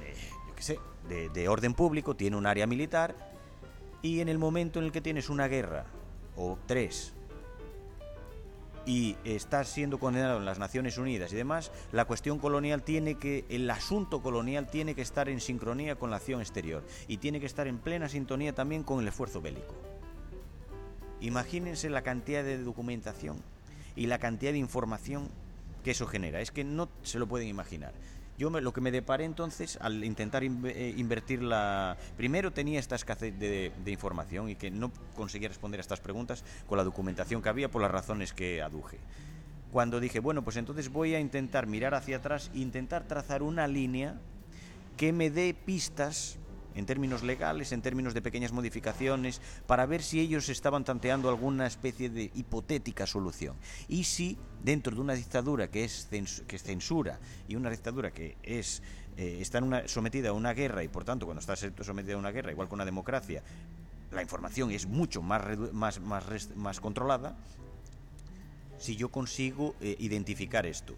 de, yo qué de orden público, tiene un área militar. Y en el momento en el que tienes una guerra, o tres, y estás siendo condenado en las Naciones Unidas y demás, la cuestión colonial tiene que, el asunto colonial tiene que estar en sincronía con la acción exterior y tiene que estar en plena sintonía también con el esfuerzo bélico. Imagínense la cantidad de documentación y la cantidad de información que eso genera. Es que no se lo pueden imaginar. Yo me- lo que me deparé entonces al intentar inve- eh, invertir la... Primero tenía esta escasez de, de información y que no conseguía responder a estas preguntas con la documentación que había por las razones que aduje. Cuando dije, bueno, pues entonces voy a intentar mirar hacia atrás e intentar trazar una línea que me dé pistas en términos legales, en términos de pequeñas modificaciones, para ver si ellos estaban tanteando alguna especie de hipotética solución. Y si dentro de una dictadura que es, que censura y una dictadura que es eh, está sometida a una guerra y por tanto cuando está sometida a una guerra, igual que una democracia, la información es mucho más, más, más, más controlada, si yo consigo eh, identificar esto.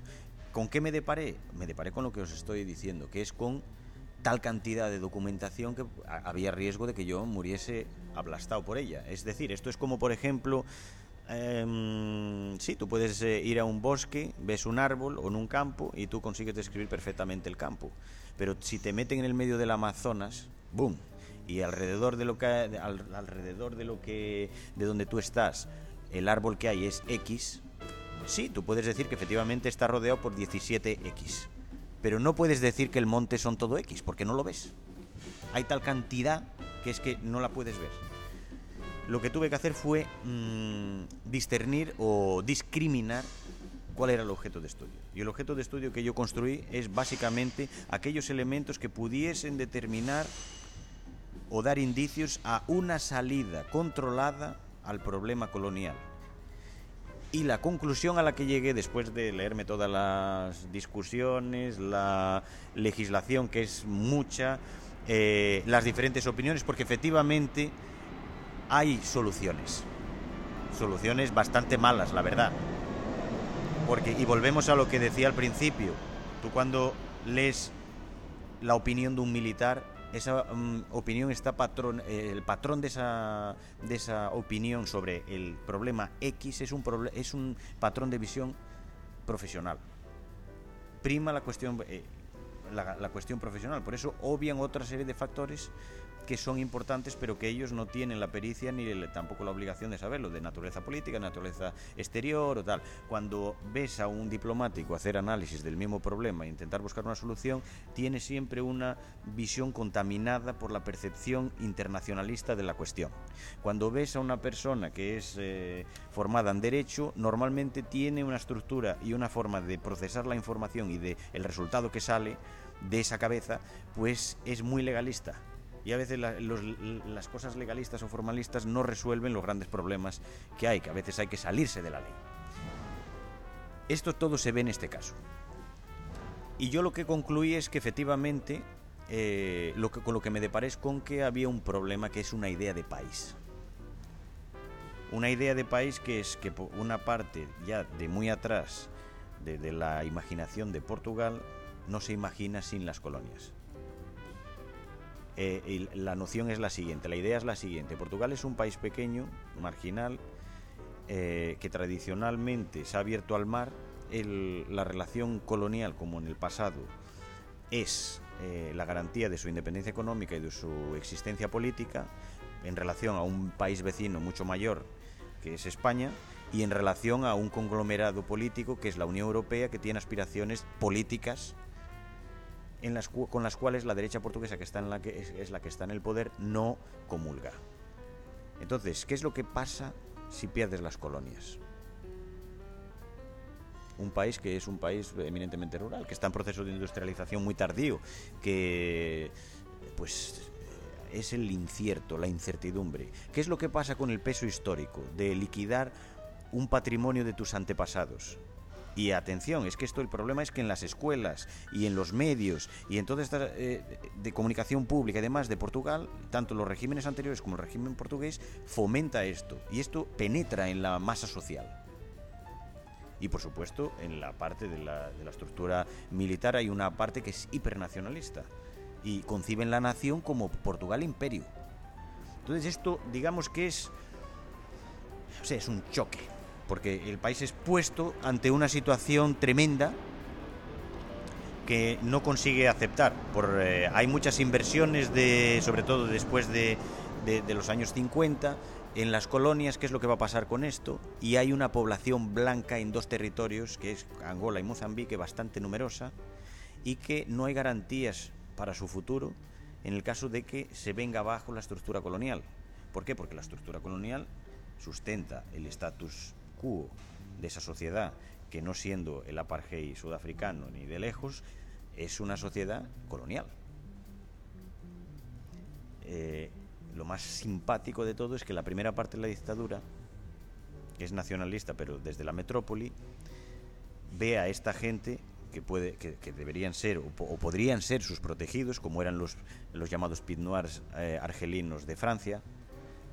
¿Con qué me deparé? Me deparé con lo que os estoy diciendo, que es con tal cantidad de documentación que había riesgo de que yo muriese aplastado por ella. Es decir, esto es como, por ejemplo, eh, sí, tú puedes eh, ir a un bosque, ves un árbol o en un campo y tú consigues describir perfectamente el campo. Pero si te meten en el medio del Amazonas, ¡boom! Y alrededor de lo que alrededor de lo que de donde tú estás, el árbol que hay es X, sí, tú puedes decir que efectivamente está rodeado por 17X. Pero no puedes decir que el monte son todo X, porque no lo ves. Hay tal cantidad que es que no la puedes ver lo que tuve que hacer fue mm, discernir o discriminar cuál era el objeto de estudio. Y el objeto de estudio que yo construí es básicamente aquellos elementos que pudiesen determinar o dar indicios a una salida controlada al problema colonial. Y la conclusión a la que llegué después de leerme todas las discusiones, la legislación que es mucha, eh, las diferentes opiniones, porque efectivamente hay soluciones. Soluciones bastante malas, la verdad. Porque, y volvemos a lo que decía al principio, tú cuando lees la opinión de un militar, esa mm, opinión está patrón, el patrón de esa, de esa opinión sobre el problema X es un, es un patrón de visión profesional. Prima la cuestión, eh, la, la cuestión profesional, por eso obvian otra serie de factores que son importantes, pero que ellos no tienen la pericia ni tampoco la obligación de saberlo, de naturaleza política, naturaleza exterior o tal. Cuando ves a un diplomático hacer análisis del mismo problema e intentar buscar una solución, tiene siempre una visión contaminada por la percepción internacionalista de la cuestión. Cuando ves a una persona que es eh, formada en derecho, normalmente tiene una estructura y una forma de procesar la información y de el resultado que sale de esa cabeza, pues es muy legalista y a veces las cosas legalistas o formalistas no resuelven los grandes problemas que hay, que a veces hay que salirse de la ley. Esto todo se ve en este caso. Y yo lo que concluí es que efectivamente eh, lo que, con lo que me deparé es con que había un problema que es una idea de país. Una idea de país que es que una parte ya de muy atrás de la imaginación de Portugal no se imagina sin las colonias. Eh, la noción es la siguiente, la idea es la siguiente. Portugal es un país pequeño, marginal, eh, que tradicionalmente se ha abierto al mar. la relación colonial, como en el pasado, es eh, la garantía de su independencia económica y de su existencia política en relación a un país vecino mucho mayor, que es España, y en relación a un conglomerado político, que es la Unión Europea, que tiene aspiraciones políticas con las cuales la derecha portuguesa, que está en la que es, la que está en el poder, no comulga. Entonces, ¿qué es lo que pasa si pierdes las colonias? Un país que es un país eminentemente rural, que está en proceso de industrialización muy tardío, que pues es el incierto, la incertidumbre. ¿Qué es lo que pasa con el peso histórico de liquidar un patrimonio de tus antepasados? Y atención, es que esto el problema es que en las escuelas y en los medios y en toda esta eh, de comunicación pública y demás de Portugal, tanto los regímenes anteriores como el régimen portugués, fomenta esto y esto penetra en la masa social. Y por supuesto, en la parte de la, de la estructura militar hay una parte que es hipernacionalista y conciben la nación como Portugal imperio. Entonces esto, digamos que es, o sea, es un choque porque el país es puesto ante una situación tremenda que no consigue aceptar. Por, eh, hay muchas inversiones, de, sobre todo después de, de, los años 50, en las colonias, qué es lo que va a pasar con esto, y hay una población blanca en dos territorios, que es Angola y Mozambique, bastante numerosa, y que no hay garantías para su futuro en el caso de que se venga abajo la estructura colonial. ¿Por qué? Porque la estructura colonial sustenta el estatus de esa sociedad, que no siendo el apartheid sudafricano ni de lejos, es una sociedad colonial. más simpático de todo es que la primera parte de la dictadura, que es nacionalista, pero desde la metrópoli, ve a esta gente que, puede, que, deberían ser o, podrían ser sus protegidos, como eran los, los llamados Pit Noirs eh, argelinos de Francia,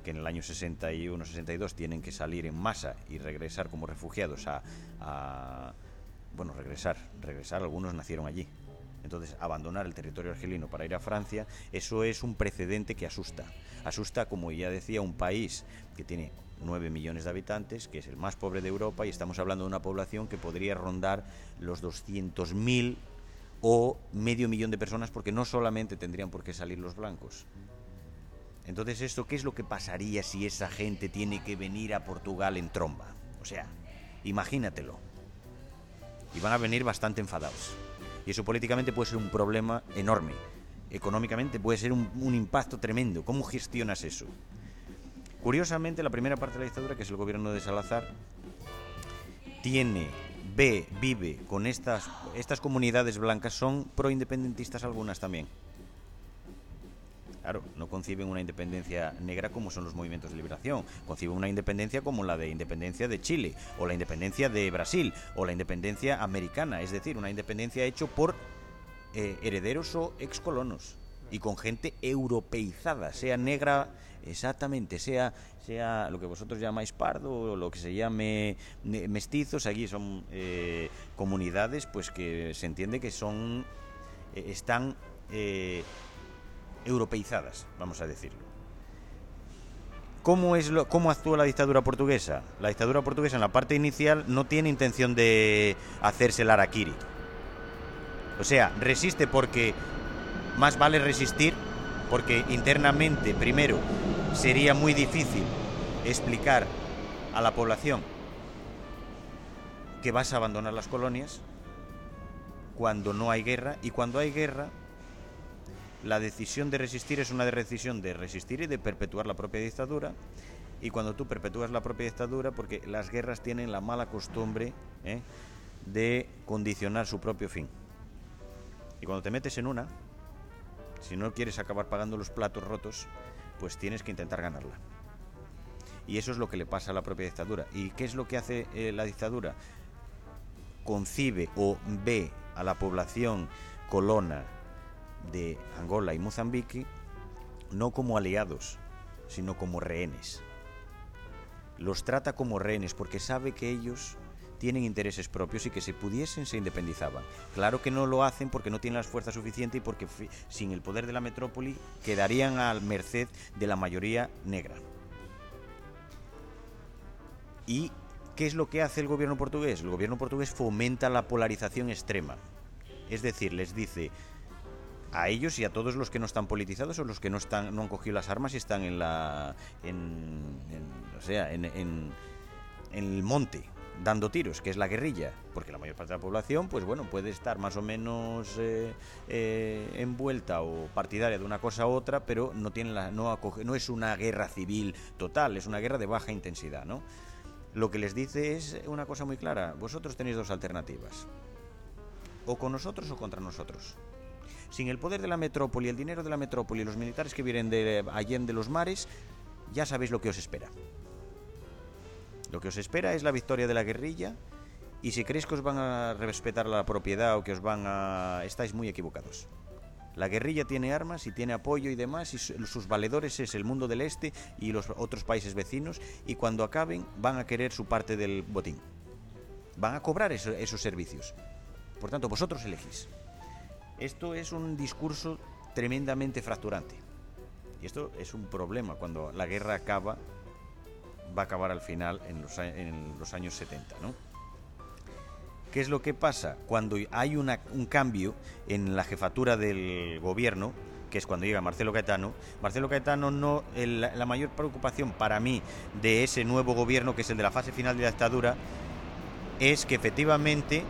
que en el año 61-62 tienen que salir en masa y regresar como refugiados a, Bueno, regresar, regresar, algunos nacieron allí. Entonces, abandonar el territorio argelino para ir a Francia, eso es un precedente que asusta. Asusta, como ya decía, un país que tiene 9 millones de habitantes, que es el más pobre de Europa, y estamos hablando de una población que podría rondar los 200.000 o medio millón de personas, porque no solamente tendrían por qué salir los blancos. Entonces, ¿esto qué es lo que pasaría si esa gente tiene que venir a Portugal en tromba? O sea, imagínatelo. Y van a venir bastante enfadados. Y eso políticamente puede ser un problema enorme. Económicamente puede ser un, impacto tremendo. ¿Cómo gestionas eso? Curiosamente, la primera parte de la dictadura, que es el gobierno de Salazar, tiene, ve, vive con estas, estas comunidades blancas, son proindependentistas algunas también. Claro, no conciben una independencia negra como son los movimientos de liberación, conciben una independencia como la de independencia de Chile, o la independencia de Brasil, o la independencia americana, es decir, una independencia hecho por eh, herederos o excolonos. Y con gente europeizada, sea negra exactamente, sea sea lo que vosotros llamáis pardo o lo que se llame mestizos, aquí son eh, comunidades pues que se entiende que son eh, están europeizadas, vamos a decirlo. ¿Cómo, es lo, ¿Cómo actúa la dictadura portuguesa? La dictadura portuguesa en la parte inicial no tiene intención de hacerse el araquiri. O sea, resiste porque más vale resistir, porque internamente, primero, sería muy difícil explicar a la población que vas a abandonar las colonias cuando no hay guerra y cuando hay guerra la decisión de resistir es una decisión de resistir y de perpetuar la propia dictadura. Y cuando tú perpetúas la propia dictadura, porque las guerras tienen la mala costumbre ¿eh? de condicionar su propio fin. Y cuando te metes en una, si no quieres acabar pagando los platos rotos, pues tienes que intentar ganarla. Y eso es lo que le pasa a la propia dictadura. ¿Y qué es lo que hace eh, la dictadura? Concibe o ve a la población colona de Angola y Mozambique no como aliados, sino como rehenes. Los trata como rehenes porque sabe que ellos tienen intereses propios y que si pudiesen se independizaban. Claro que no lo hacen porque no tienen las fuerzas suficientes y porque sin el poder de la metrópoli quedarían al merced de la mayoría negra. ¿Y qué es lo que hace el gobierno portugués? El gobierno portugués fomenta la polarización extrema. Es decir, les dice, a ellos y a todos los que no están politizados o los que no están no han cogido las armas y están en la en, o sea en, en, el monte dando tiros que es la guerrilla. Porque la mayor parte de la población pues bueno puede estar más o menos eh, eh, envuelta o partidaria de una cosa u otra pero no tiene la no acoge, no es una guerra civil total es una guerra de baja intensidad no lo que les dice es una cosa muy clara. Vosotros tenéis dos alternativas. O con nosotros o contra nosotros sin el poder de la metrópoli, el dinero de la metrópoli y los militares que vienen de Allende los mares, ya sabéis lo que os espera. Lo que os espera es la victoria de la guerrilla y si creéis que os van a respetar la propiedad o que os van a... estáis muy equivocados. La guerrilla tiene armas y tiene apoyo y demás, y sus valedores es el mundo del este y los otros países vecinos, y cuando acaben van a querer su parte del botín. Van a cobrar esos servicios. Por tanto, vosotros elegís. Esto es un discurso tremendamente fracturante. Y esto es un problema. Cuando la guerra acaba, va a acabar al final en los, años 70, ¿no? ¿Qué es lo que pasa? Cuando hay un cambio en la jefatura del gobierno, que es cuando llega Marcelo Caetano, Marcelo Caetano no, la mayor preocupación para mí de ese nuevo gobierno, que es el de la fase final de la dictadura, es que efectivamente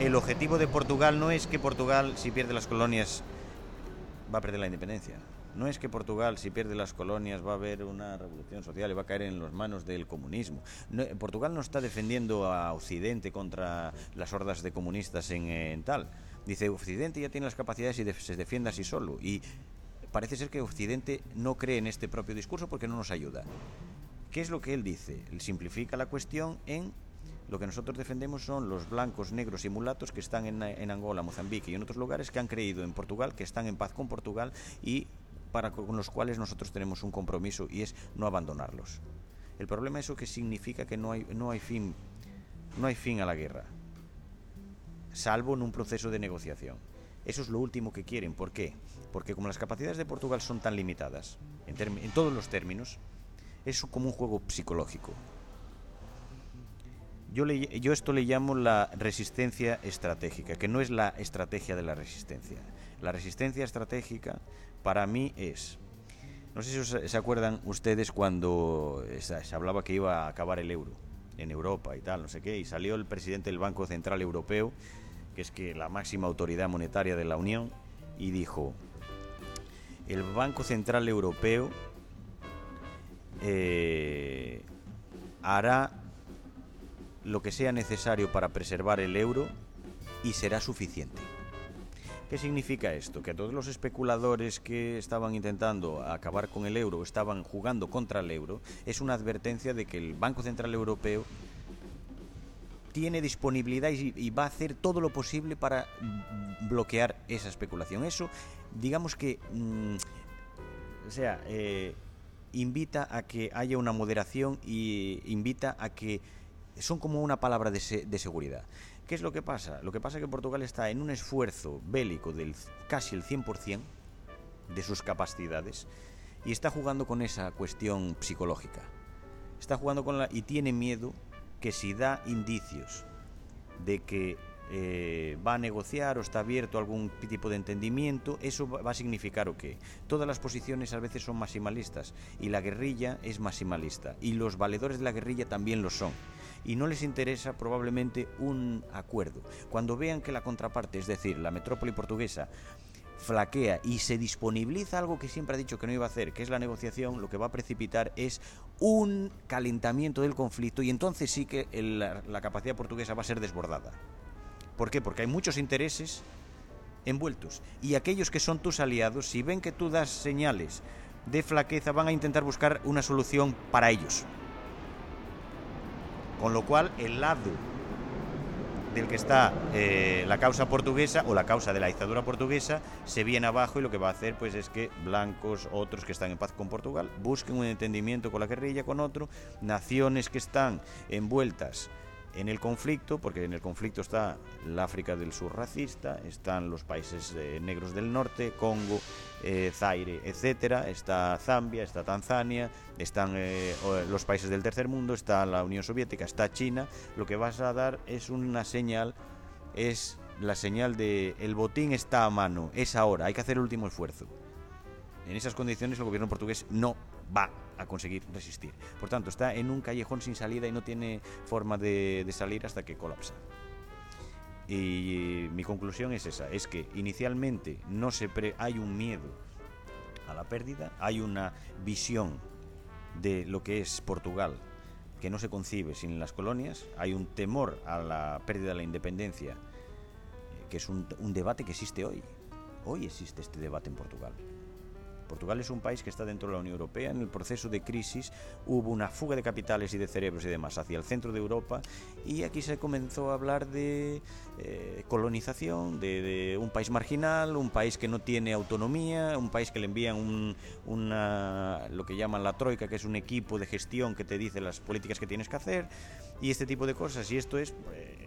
el objetivo de Portugal no es que Portugal, si pierde las colonias, va a perder la independencia. No es que Portugal, si pierde las colonias, va a haber una revolución social y va a caer en las manos del comunismo. Portugal no está defendiendo a Occidente contra las hordas de comunistas en, tal. Dice, Occidente ya tiene las capacidades y se defiende así solo. Y parece ser que Occidente no cree en este propio discurso porque no nos ayuda. ¿Qué es lo que él dice? Él simplifica la cuestión en lo que nosotros defendemos son los blancos, negros y mulatos que están en, Angola, Mozambique y en otros lugares que han creído en Portugal, que están en paz con Portugal y para con los cuales nosotros tenemos un compromiso y es no abandonarlos. El problema es eso que significa que no hay, no hay fin no hay fin a la guerra, salvo en un proceso de negociación. Eso es lo último que quieren. ¿Por qué? Porque como las capacidades de Portugal son tan limitadas, en, en todos los términos, es como un juego psicológico. Yo, esto le llamo la resistencia estratégica, que no es la estrategia de la resistencia. La resistencia estratégica para mí es... No sé si se acuerdan ustedes cuando se hablaba que iba a acabar el euro en Europa y tal, no sé qué, y salió el presidente del Banco Central Europeo, que es que la máxima autoridad monetaria de la Unión, y dijo, el Banco Central Europeo eh, hará lo que sea necesario para preservar el euro y será suficiente. ¿Qué significa esto? Que a todos los especuladores que estaban intentando acabar con el euro, estaban jugando contra el euro, es una advertencia de que el Banco Central Europeo tiene disponibilidad y, va a hacer todo lo posible para bloquear esa especulación. Eso, digamos que, mm, o sea, eh, invita a que haya una moderación y invita a que son como una palabra de, de seguridad. ¿Qué es lo que pasa? Lo que pasa es que Portugal está en un esfuerzo bélico del casi el 100% de sus capacidades y está jugando con esa cuestión psicológica. Está jugando con la y tiene miedo que si da indicios de que eh, va a negociar o está abierto a algún tipo de entendimiento, eso va a significar o qué. Todas las posiciones a veces son maximalistas y la guerrilla es maximalista y los valedores de la guerrilla también lo son y no les interesa probablemente un acuerdo. Cuando vean que la contraparte, es decir, la metrópoli portuguesa, flaquea y se disponibiliza algo que siempre ha dicho que no iba a hacer, que es la negociación, lo que va a precipitar es un calentamiento del conflicto y entonces sí que la, capacidad portuguesa va a ser desbordada. ¿Por qué? Porque hay muchos intereses envueltos y aquellos que son tus aliados, si ven que tú das señales de flaqueza, van a intentar buscar una solución para ellos. Con lo cual, el lado del que está eh, la causa portuguesa o la causa de la dictadura portuguesa se viene abajo y lo que va a hacer pues es que blancos, otros que están en paz con Portugal, busquen un entendimiento con la guerrilla, con otro, naciones que están envueltas en el conflicto, porque en el conflicto está el África del Sur racista, están los países eh, negros del norte, Congo, eh, Zaire, etcétera, está Zambia, está Tanzania, están eh, los países del tercer mundo, está la Unión Soviética, está China. Lo que vas a dar es una señal, es la señal de el botín está a mano, es ahora, hay que hacer el último esfuerzo. En esas condiciones el gobierno portugués no va a conseguir resistir. Por tanto, está en un callejón sin salida y no tiene forma de, salir hasta que colapsa. Y mi conclusión es esa, es que inicialmente no se hay un miedo a la pérdida, hay una visión de lo que es Portugal que no se concibe sin las colonias, hay un temor a la pérdida de la independencia, eh, que es un debate que existe hoy. Hoy existe este debate en Portugal. Portugal es un país que está dentro de la Unión Europea. En el proceso de crisis hubo una fuga de capitales y de cerebros y demás hacia el centro de Europa y aquí se comenzó a hablar de eh, colonización, de, un país marginal, un país que no tiene autonomía, un país que le envían un, una, lo que llaman la troika, que es un equipo de gestión que te dice las políticas que tienes que hacer y este tipo de cosas. Y esto es... Eh,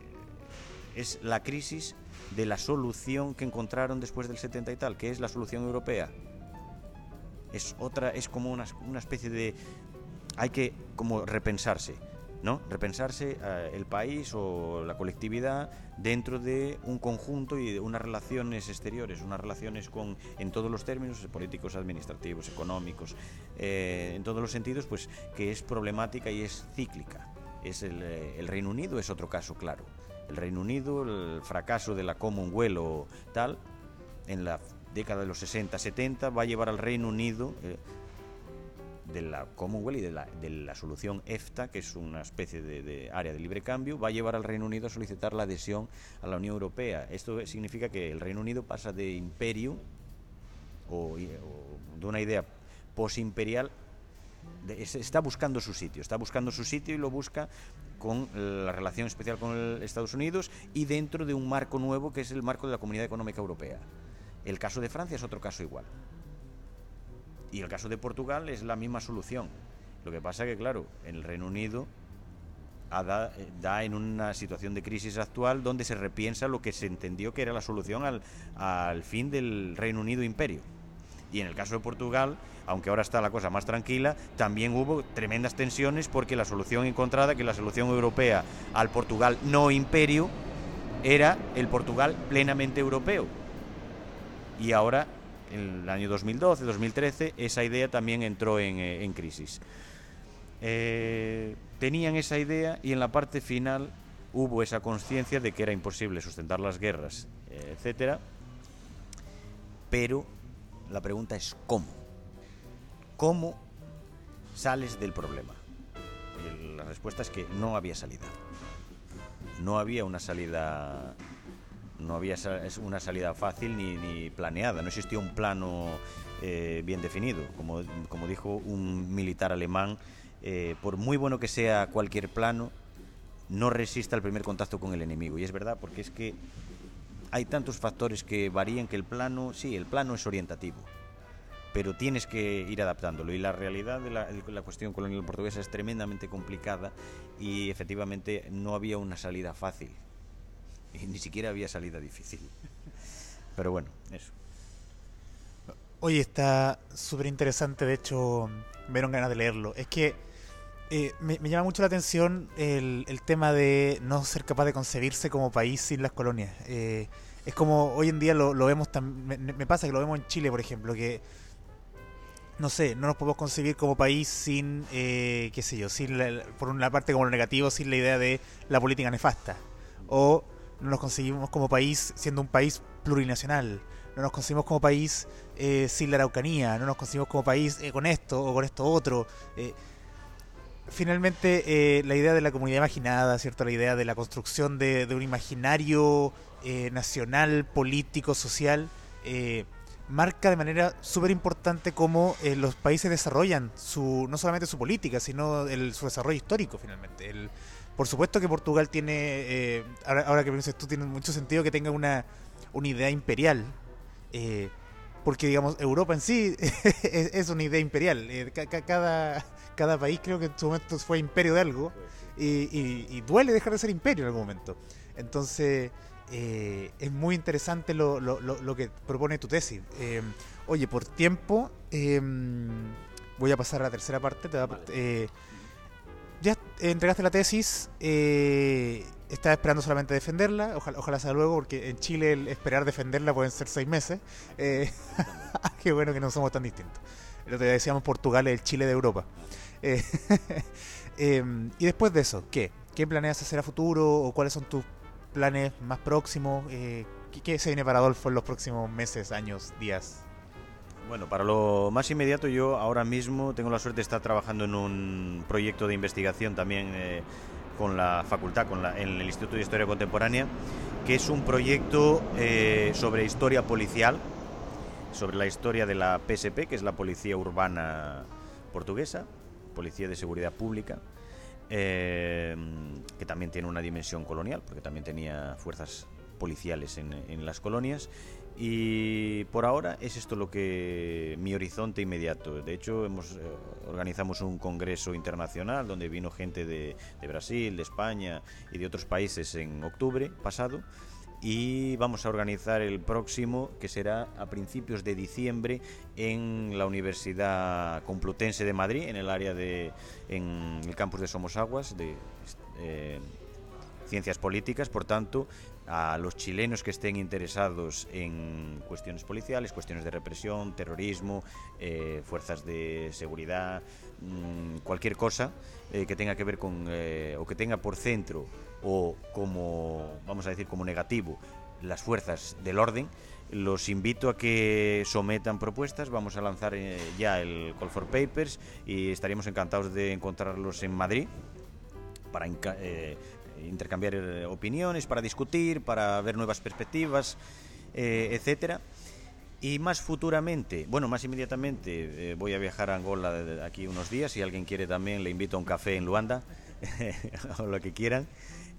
es la crisis de la solución que encontraron después del 70 y tal, que es la solución europea es otra, es como una, una especie de... Hay que como repensarse, ¿no? Repensarse eh, el país o la colectividad dentro de un conjunto y de unas relaciones exteriores, unas relaciones con, en todos los términos, políticos, administrativos, económicos, eh, en todos los sentidos, pues que es problemática y es cíclica. Es el, eh, el Reino Unido es otro caso claro. El Reino Unido, el fracaso de la Commonwealth o tal, en la década de los 60, 70, va a llevar al Reino Unido eh, de la Commonwealth y de la, solución EFTA, que es una especie de, área de libre cambio, va a llevar al Reino Unido a solicitar la adhesión a la Unión Europea. Esto significa que el Reino Unido pasa de imperio o, de una idea posimperial, está buscando su sitio, está buscando su sitio y lo busca con la relación especial con Estados Unidos y dentro de un marco nuevo que es el marco de la Comunidad Económica Europea. El caso de Francia es otro caso igual. Y el caso de Portugal es la misma solución. Lo que pasa que, claro, en el Reino Unido eh, da en una situación de crisis actual donde se repiensa lo que se entendió que era la solución al, al fin del Reino Unido imperio. Y en el caso de Portugal, aunque ahora está la cosa más tranquila, también hubo tremendas tensiones porque la solución encontrada, que la solución europea al Portugal no imperio, era el Portugal plenamente europeo. Y ahora, en el año 2012, 2013, esa idea también entró en, eh, en crisis. Eh, tenían esa idea y en la parte final hubo esa conciencia de que era imposible sustentar las guerras, eh, etcétera. Pero la pregunta es cómo. ¿Cómo sales del problema? Y la respuesta es que no había salida. No había una salida no había una salida fácil ni, ni planeada, no existía un plano eh, bien definido. Como, como dijo un militar alemán, eh, por muy bueno que sea cualquier plano, no resista el primer contacto con el enemigo. Y es verdad, porque es que hay tantos factores que varían que el plano, sí, el plano es orientativo, pero tienes que ir adaptándolo. Y la realidad de la, de la cuestión colonial portuguesa es tremendamente complicada y efectivamente no había una salida fácil. Y ni siquiera había salida difícil. Pero bueno, eso. Oye, está súper interesante, de hecho, me dieron ganas de leerlo. Es que eh, me, llama mucho la atención el, tema de no ser capaz de concebirse como país sin las colonias. Eh, es como hoy en día lo, vemos, me, me pasa que lo vemos en Chile, por ejemplo, que no sé, no nos podemos concebir como país sin, eh, qué sé yo, sin por una parte como lo negativo, sin la idea de la política nefasta. O no nos concebimos como país siendo un país plurinacional. No nos concebimos como país eh, sin la Araucanía. No nos concebimos como país eh, con esto o con esto otro. Eh, finalmente, eh, la idea de la comunidad imaginada, ¿cierto? La idea de la construcción de, de un imaginario eh, nacional, político, social, eh, marca de manera súper importante cómo los países desarrollan su no solamente su política, sino el, su desarrollo histórico, finalmente. Por supuesto que Portugal tiene, eh, ahora, ahora que piensas tú, tiene mucho sentido que tenga una, una idea imperial. eh, porque, digamos, Europa en sí *laughs* es, es una idea imperial. eh, ca- ca- cada, cada país creo que en su momento fue imperio de algo. Y, y- y duele dejar de ser imperio en algún momento. Entonces, es muy interesante lo, lo- lo- lo que propone tu tesis. Oye, por tiempo, voy a pasar a la tercera parte. te va- ya entregaste la tesis, eh, estás esperando solamente defenderla, ojalá, sea luego, porque en Chile el esperar defenderla pueden ser seis meses. Eh, *laughs* qué bueno que no somos tan distintos. Otro día decíamos Portugal es el Chile de Europa. Eh, *laughs* em, y después de eso, ¿qué? ¿Qué planeas hacer a futuro? ¿O cuáles son tus planes más próximos? Eh, ¿qué, qué se viene para Adolfo en los próximos meses, años, días? Bueno, para lo más inmediato yo ahora mismo tengo la suerte de estar trabajando en un proyecto de investigación también eh, con la facultad, con la, en el Instituto de Historia Contemporánea, que es un proyecto eh, sobre historia policial, sobre la historia de la PSP, que es la Policía Urbana Portuguesa, Policía de Seguridad Pública, eh, que también tiene una dimensión colonial, porque también tenía fuerzas policiales en, en las colonias. Y por ahora es esto lo que mi horizonte inmediato. De hecho, hemos, eh, organizamos un congreso internacional donde vino gente de, de Brasil, de España y de otros países en octubre pasado. Y vamos a organizar el próximo, que será a principios de diciembre, en la Universidad Complutense de Madrid, en el área de. en el campus de Somosaguas, de eh, Ciencias Políticas. Por tanto, a los chilenos que estén interesados en cuestiones policiales, cuestiones de represión, terrorismo, eh, fuerzas de seguridad, mmm, cualquier cosa eh, que tenga que ver con eh, o que tenga por centro o como vamos a decir como negativo las fuerzas del orden, los invito a que sometan propuestas. Vamos a lanzar ya el Call for Papers y estaríamos encantados de encontrarlos en Madrid para eh, intercambiar opiniones, para discutir, para ver nuevas perspectivas, eh, etcétera. Y más futuramente, bueno, más inmediatamente, eh, voy a viajar a Angola de aquí unos días. Si alguien quiere también, le invito a un café en Luanda, *laughs* o lo que quieran,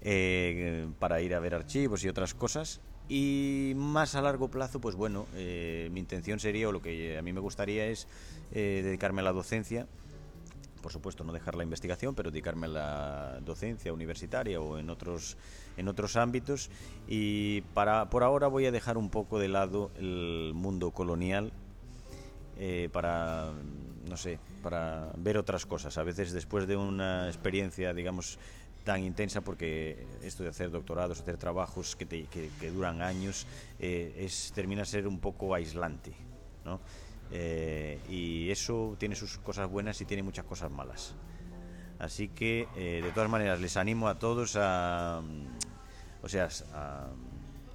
eh, para ir a ver archivos y otras cosas. Y más a largo plazo, pues bueno, eh, mi intención sería, o lo que a mí me gustaría es dedicarme a la docencia por supuesto, no dejar la investigación, pero dedicarme a la docencia universitaria o en otros, en otros ámbitos. Y para, por ahora voy a dejar un poco de lado el mundo colonial eh, para, no sé, para ver otras cosas. A veces después de una experiencia, digamos, tan intensa porque esto de hacer doctorados, hacer trabajos que, que, duran años, eh, es, termina ser un poco aislante, ¿no? Eh, y eso tiene sus cosas buenas y tiene muchas cosas malas. Así que, eh, de todas maneras, les animo a todos a, o sea, a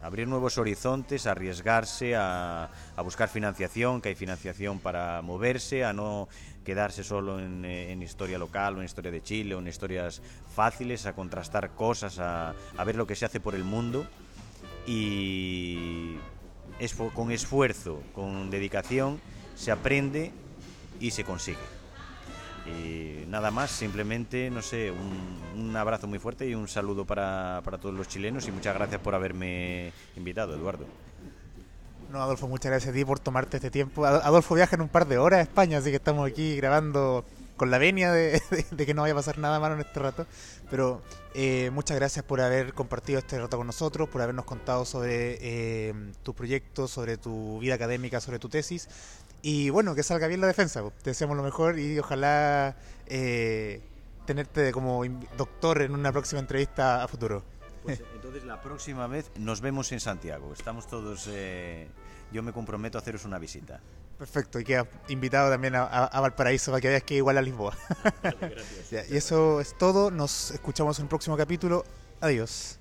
abrir nuevos horizontes, a arriesgarse, a, buscar financiación, que hay financiación para moverse, a no quedarse solo en, en, historia local o en historia de Chile o en historias fáciles, a contrastar cosas, a, a ver lo que se hace por el mundo y con esfuerzo, con dedicación, se aprende y se consigue. Y nada más, simplemente, no sé, un, abrazo muy fuerte y un saludo para, para todos los chilenos y muchas gracias por haberme invitado, Eduardo. No, Adolfo, muchas gracias a ti por tomarte este tiempo. Adolfo viaja en un par de horas a España, así que estamos aquí grabando con la venia *laughs* de, que no vaya a pasar nada malo en este rato. Pero eh, muchas gracias por haber compartido este rato con nosotros, por habernos contado sobre eh, tus proyectos, sobre tu vida académica, sobre tu tesis. Y bueno, que salga bien la defensa. Te deseamos lo mejor y ojalá eh, tenerte como doctor en una próxima entrevista a futuro. Pues entonces la próxima vez nos vemos en Santiago. Estamos todos. Eh, yo me comprometo a haceros una visita. Perfecto, y queda invitado también a, Valparaíso para que veas que igual a Lisboa. gracias. *laughs* y eso es todo. Nos escuchamos en el próximo capítulo. Adiós.